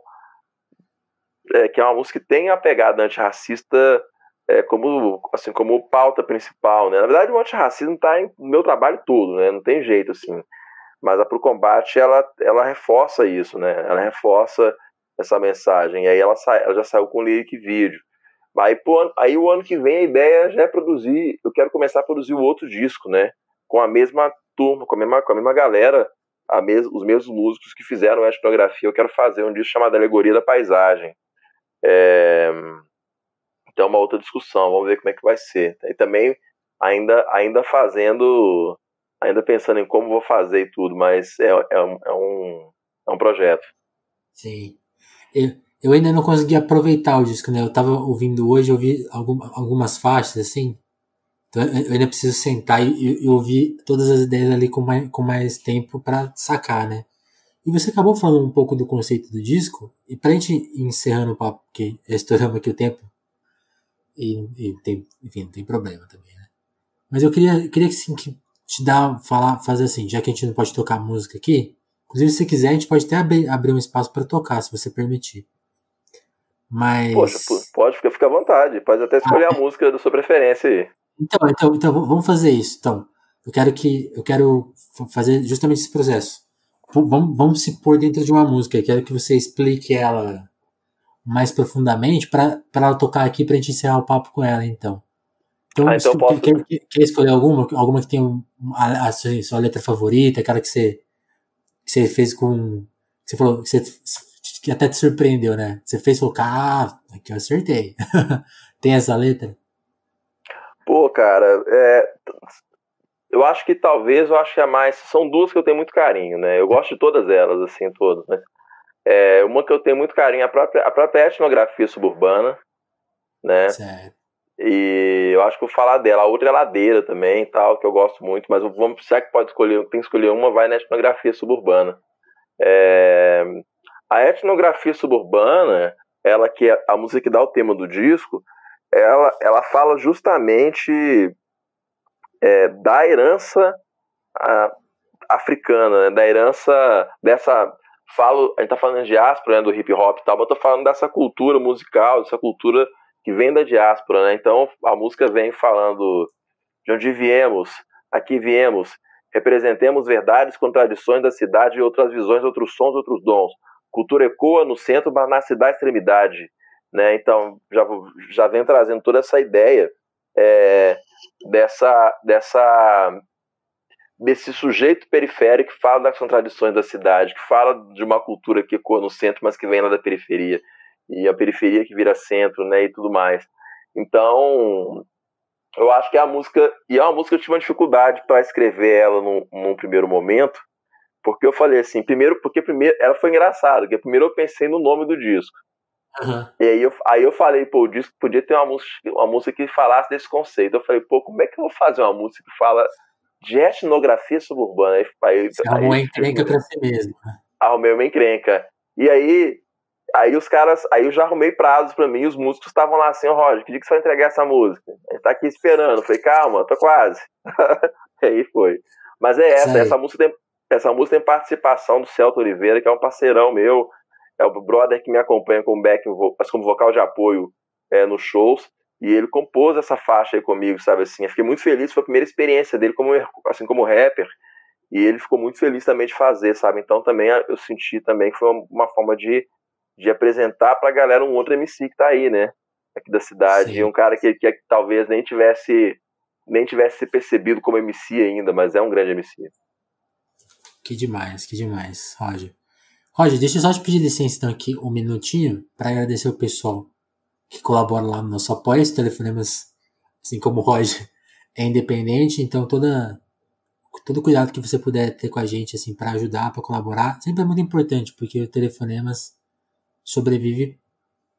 É, que é uma música que tem a pegada antirracista é, como, assim, como pauta principal, né? Na verdade, o antirracismo está no meu trabalho todo, né? Não tem jeito, assim. Mas a Pro Combate, ela, ela reforça isso, né? Ela reforça essa mensagem. E aí ela, sai, ela já saiu com lyric vídeo. Aí, aí o ano que vem a ideia já é produzir, eu quero começar a produzir o outro disco, né? Com a mesma turma, com a mesma, com a mesma galera, a mes, os mesmos músicos que fizeram a etnografia. Eu quero fazer um disco chamado Alegoria da Paisagem. É, então é uma outra discussão, vamos ver como é que vai ser. E também ainda, ainda fazendo, ainda pensando em como vou fazer e tudo, mas é, é, um, é, um, é um projeto. Sim. Eu, eu ainda não consegui aproveitar o disco, né? Eu tava ouvindo hoje, eu ouvi algum, algumas faixas, assim. Então eu ainda preciso sentar e, e ouvir todas as ideias ali com mais, com mais tempo para sacar, né? E você acabou falando um pouco do conceito do disco, e pra gente ir encerrando o papo, já estouramos aqui o tempo, e, e tem, enfim, não tem problema também, né? Mas eu queria, queria assim, que te dar, falar, fazer assim, já que a gente não pode tocar música aqui, inclusive se quiser a gente pode até abrir, abrir um espaço para tocar, se você permitir. Mas... Poxa, pode, ficar, fica à vontade, pode até escolher ah, a música da sua preferência aí. Então, então, então vamos fazer isso, então. Eu quero que, eu quero fazer justamente esse processo. Vamos, vamos se pôr dentro de uma música, eu quero que você explique ela mais profundamente para ela tocar aqui para a gente encerrar o papo com ela, então. Então, ah, então posso... quer, quer, escolher alguma? Alguma que tem a, a, sua, sua, letra favorita, aquela que você, que você fez com. Que você falou que, você, que até te surpreendeu, né? Você fez colocar, ah, aqui eu acertei. tem essa letra? Pô, cara, é, eu acho que talvez eu acho que a mais. São duas que eu tenho muito carinho, né? Eu gosto de todas elas, assim, todas, né? É, uma que eu tenho muito carinho, a própria, a própria etnografia suburbana, né? Certo. E eu acho que vou falar dela. A outra é ladeira também, tal, que eu gosto muito, mas vamos, se é que pode escolher, tem que escolher uma, vai na etnografia suburbana. É, a etnografia suburbana, ela que é a música que dá o tema do disco, ela, ela fala justamente é, da herança a, africana, né? da herança dessa falo, a gente tá falando de diáspora, né, do hip hop e tal, mas eu tô falando dessa cultura musical, dessa cultura que vem da diáspora, né? Então a música vem falando de onde viemos, aqui viemos, representemos verdades, contradições da cidade e outras visões, outros sons, outros dons. Cultura ecoa no centro, mas nasce da extremidade, né? Então já já vem trazendo toda essa ideia é, dessa dessa desse sujeito periférico que fala das contradições da cidade, que fala de uma cultura que ecoa no centro, mas que vem lá da periferia, e a periferia que vira centro, né, e tudo mais. Então, eu acho que é a música, e é uma música que eu tive uma dificuldade para escrever ela num, num, primeiro momento, porque eu falei assim, primeiro, porque primeiro, ela foi engraçada, porque primeiro eu pensei no nome do disco. Uhum. E aí eu, aí eu falei, pô, o disco podia ter uma música, uma música que falasse desse conceito. Eu falei, pô, como é que eu vou fazer uma música que fala de etnografia suburbana. Aí, aí, Você arrumou uma encrenca pra si mesmo. Né? Arrumei uma encrenca. E aí, aí os caras, aí eu já arrumei prazos pra mim, os músicos estavam lá assim, ó, oh, Roger, que dia que você vai entregar essa música? A gente tá aqui esperando. Eu falei, calma, tô quase. aí foi. Mas é essa, essa música, tem, essa música tem participação do Celto Oliveira, que é um parceirão meu, é o brother que me acompanha como back, como vocal de apoio é, nos shows. E ele compôs essa faixa aí comigo, sabe assim? Eu fiquei muito feliz, foi a primeira experiência dele como assim como rapper. E ele ficou muito feliz também de fazer, sabe? Então também eu senti também que foi uma, forma de, de apresentar pra galera um outro MC que tá aí, né? Aqui da cidade, Sim. um cara que, que, que talvez nem tivesse nem tivesse se percebido como MC ainda, mas é um grande MC. Que demais, que demais, Roger. Roger, deixa eu só te pedir licença então aqui um minutinho para agradecer o pessoal que colabora lá no nosso apoio. Esse Telefonemas, assim como o Roger, é independente, então toda todo cuidado que você puder ter com a gente assim para ajudar, para colaborar, sempre é muito importante, porque o Telefonemas sobrevive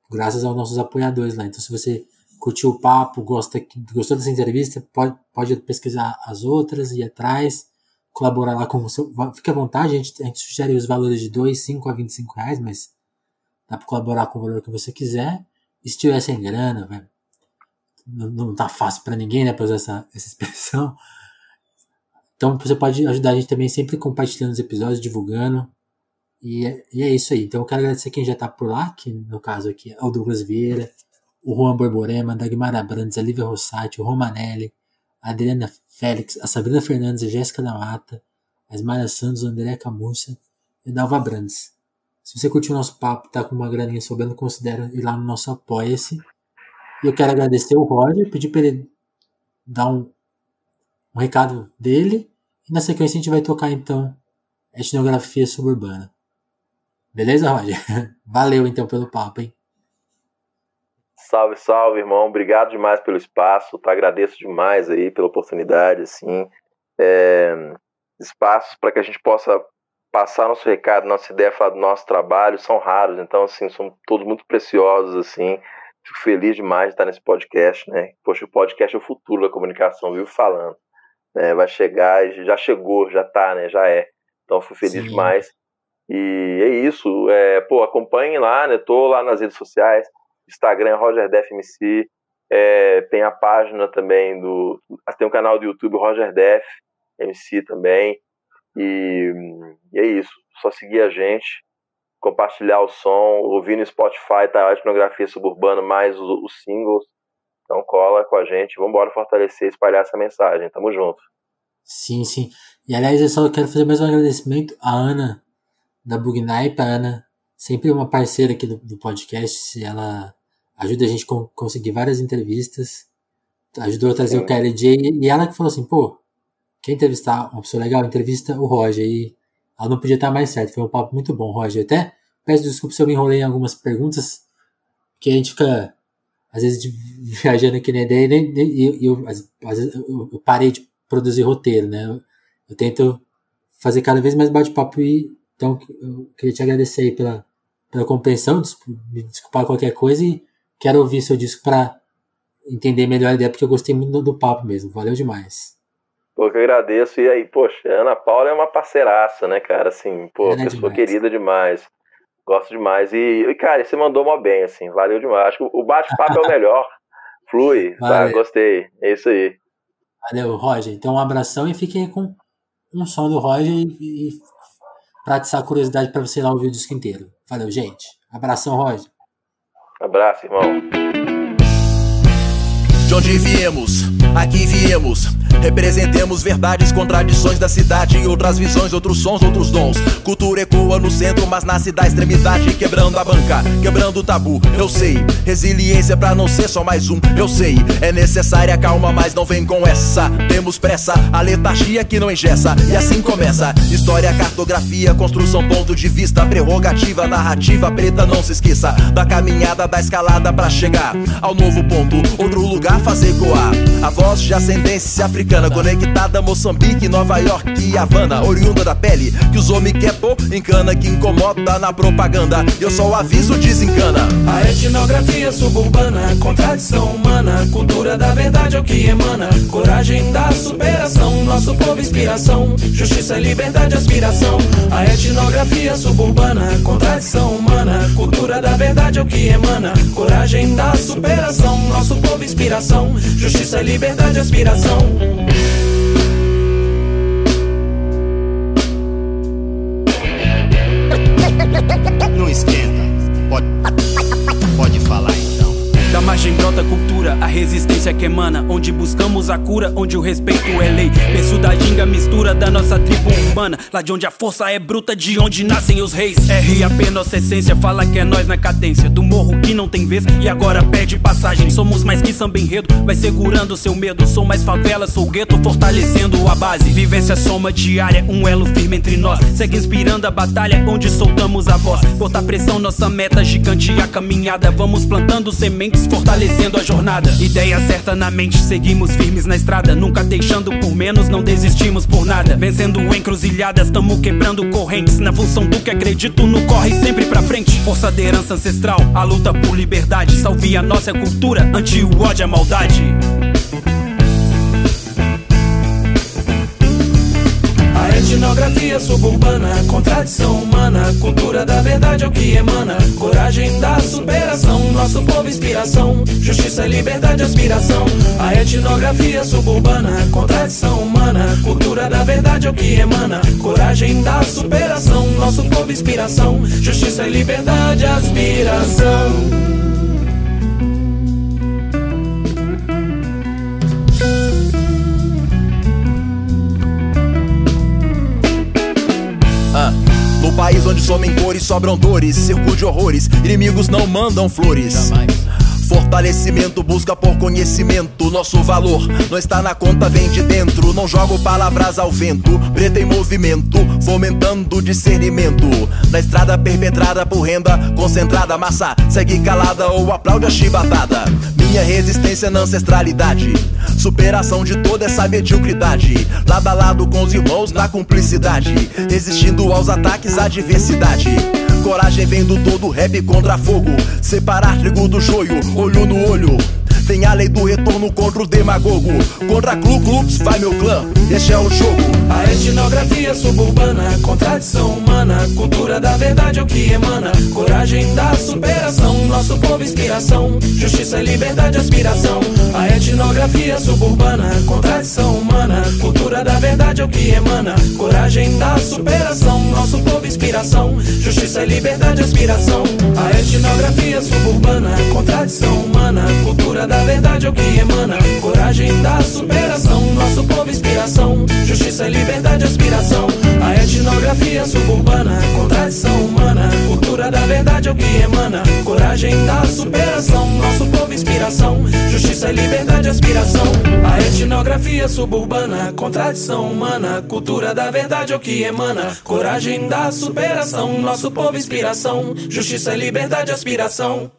graças aos nossos apoiadores lá. Então se você curtiu o papo, gosta, gostou dessa entrevista, pode, pode pesquisar as outras, ir atrás, colaborar lá com o seu. Fique à vontade, a gente, a gente sugere os valores de 2, 5 a 25 reais, mas dá para colaborar com o valor que você quiser. E se tiver sem grana, velho, não, não tá fácil para ninguém, né, pra usar essa, essa expressão. Então você pode ajudar a gente também sempre compartilhando os episódios, divulgando. E é, e é isso aí. Então eu quero agradecer quem já tá por lá, que no caso aqui é o Douglas Vieira, o Juan Borborema, a Dagmar Abrantes, a Lívia Rossati, o Romanelli, a Adriana Félix, a Sabrina Fernandes, a Jéssica da Mata, a Esmaria Santos, o André Camurça e a Dalva Brandes. Se você curtiu o nosso papo, tá com uma graninha sobrando, considera ir lá no nosso Apoia-se. E eu quero agradecer o Roger, pedir para ele dar um, um recado dele. E na sequência a gente vai tocar então etnografia suburbana. Beleza, Roger? Valeu então pelo papo, hein? Salve, salve, irmão. Obrigado demais pelo espaço. Tá? Agradeço demais aí pela oportunidade, assim. É, espaços para que a gente possa passar nosso recado, nossa ideia, falar do nosso trabalho, são raros. Então, assim, são todos muito preciosos, assim. Fico feliz demais de estar nesse podcast, né? Poxa, o podcast é o futuro da comunicação, viu? Falando. Né? Vai chegar, já chegou, já tá, né? Já é. Então, fui feliz Sim. demais. E é isso. É, pô, acompanhem lá, né? Tô lá nas redes sociais. Instagram é Roger Def MC. É, tem a página também do. Tem o um canal do YouTube Roger Def MC também. E, e, é isso. Só seguir a gente, compartilhar o som, ouvir no Spotify, tá a etnografia suburbana mais os, os singles. Então cola com a gente, vamos embora fortalecer, espalhar essa mensagem. Tamo junto. Sim, sim. E aliás, eu só quero fazer mais um agradecimento à Ana da Bugnipe, a Ana, sempre uma parceira aqui do, do podcast. Ela ajuda a gente a conseguir várias entrevistas, ajudou a trazer Sim. o KLJ, e ela que falou assim, pô, quer entrevistar uma pessoa legal? Entrevista o Roger, e ela não podia estar mais certo, foi um papo muito bom, Roger. Até peço desculpa se eu me enrolei em algumas perguntas, porque a gente fica, às vezes, viajando aqui na ideia, e eu, eu, às vezes, eu, eu parei de produzir roteiro, né? Eu, eu tento fazer cada vez mais bate-papo e então eu queria te agradecer aí pela, pela compreensão, me desculpar qualquer coisa e quero ouvir seu disco para entender melhor a ideia, porque eu gostei muito do papo mesmo. Valeu demais. Pô, que eu agradeço. E aí, poxa, a Ana Paula é uma parceiraça, né, cara? Assim, pô, é pessoa demais. querida demais. Gosto demais. E, e, cara, você mandou mó bem, assim, valeu demais. Acho que o bate-papo é o melhor. Flui, tá? Gostei. É isso aí. Valeu, Roger. Então, um abração e fiquem com um som do Roger e, e pra atiçar a curiosidade para você ir lá ouvir o disco inteiro. Valeu, gente. Abração, Roger. Abraço, irmão. De onde viemos, aqui viemos. Representemos verdades, contradições da cidade outras visões, outros sons, outros dons. Cultura ecoa no centro, mas nasce da extremidade, quebrando a banca, quebrando o tabu. Eu sei, resiliência pra não ser só mais um. Eu sei, é necessária calma, mas não vem com essa. Temos pressa, a letargia que não engessa. E assim começa: história, cartografia, construção, ponto de vista, prerrogativa, narrativa preta. Não se esqueça da caminhada, da escalada pra chegar ao novo ponto, outro lugar fazer coar. A voz de ascendência africana africana conectada Moçambique, Nova York e Havana, oriunda da pele que os homens quer pôr em cana que incomoda na propaganda. Eu só aviso desencana. A etnografia suburbana, contradição humana, cultura da verdade é o que emana. Coragem da superação, nosso povo inspiração, justiça, liberdade, aspiração. A etnografia suburbana, contradição humana, cultura da verdade é o que emana. Coragem da superação, nosso povo inspiração, justiça, liberdade, aspiração. Não esquenta, pode, pode falar. Da margem brota cultura, a resistência que emana. Onde buscamos a cura, onde o respeito é lei. Berço da ginga, mistura da nossa tribo urbana. Lá de onde a força é bruta, de onde nascem os reis. RAP, nossa essência, fala que é nós na cadência. Do morro que não tem vez e agora perde passagem. Somos mais que samba enredo, vai segurando seu medo. Sou mais favela, sou gueto, fortalecendo a base. Vivência soma diária, um elo firme entre nós. Segue inspirando a batalha, onde soltamos a voz. Botar pressão, nossa meta gigante a caminhada. Vamos plantando sementes fortalecendo a jornada. Ideia certa na mente, seguimos firmes na estrada. Nunca deixando por menos, não desistimos por nada. Vencendo encruzilhadas, tamo quebrando correntes. Na função do que acredito, no corre sempre pra frente. Força da herança ancestral, a luta por liberdade. Salve a nossa cultura, ante o ódio e a maldade. Etnografia suburbana, contradição humana, cultura da verdade é o que emana. Coragem da superação, nosso povo inspiração. Justiça, liberdade, aspiração. A etnografia suburbana, contradição humana. Cultura da verdade é o que emana. Coragem da superação, nosso povo inspiração. Justiça, liberdade, aspiração. País onde somem cores, sobram dores, circo de horrores, inimigos não mandam flores. Jamais. Fortalecimento busca por conhecimento. Nosso valor não está na conta, vem de dentro. Não jogo palavras ao vento. Preto em movimento, fomentando discernimento. Na estrada perpetrada por renda concentrada. Massa segue calada ou aplaude a chibatada. Minha resistência na ancestralidade. Superação de toda essa mediocridade. Lado a lado com os irmãos na cumplicidade. Resistindo aos ataques, adversidade. Coragem vem do todo, rap contra fogo. Separar trigo do joio, olho no olho. Tem a lei do retorno contra o demagogo. Contra Clu Clubs, vai meu clã, este é o jogo. A etnografia suburbana, contradição humana. Cultura da verdade é o que emana. Coragem da superação, nosso povo inspiração. Justiça, liberdade, aspiração. A etnografia suburbana, contradição humana. Cultura da verdade é o que emana. Coragem da superação, nosso povo inspiração. Justiça, liberdade, aspiração. A etnografia suburbana, contradição humana. Cultura da da verdade é o que emana. Coragem da superação, nosso povo inspiração. Justiça, liberdade, aspiração. A etnografia suburbana, contradição humana. Cultura da verdade é o que emana. Coragem da superação, nosso povo inspiração. Justiça, liberdade, aspiração. A etnografia suburbana, contradição humana. Cultura da verdade é o que emana. Coragem da superação, nosso povo inspiração. Justiça, liberdade, aspiração.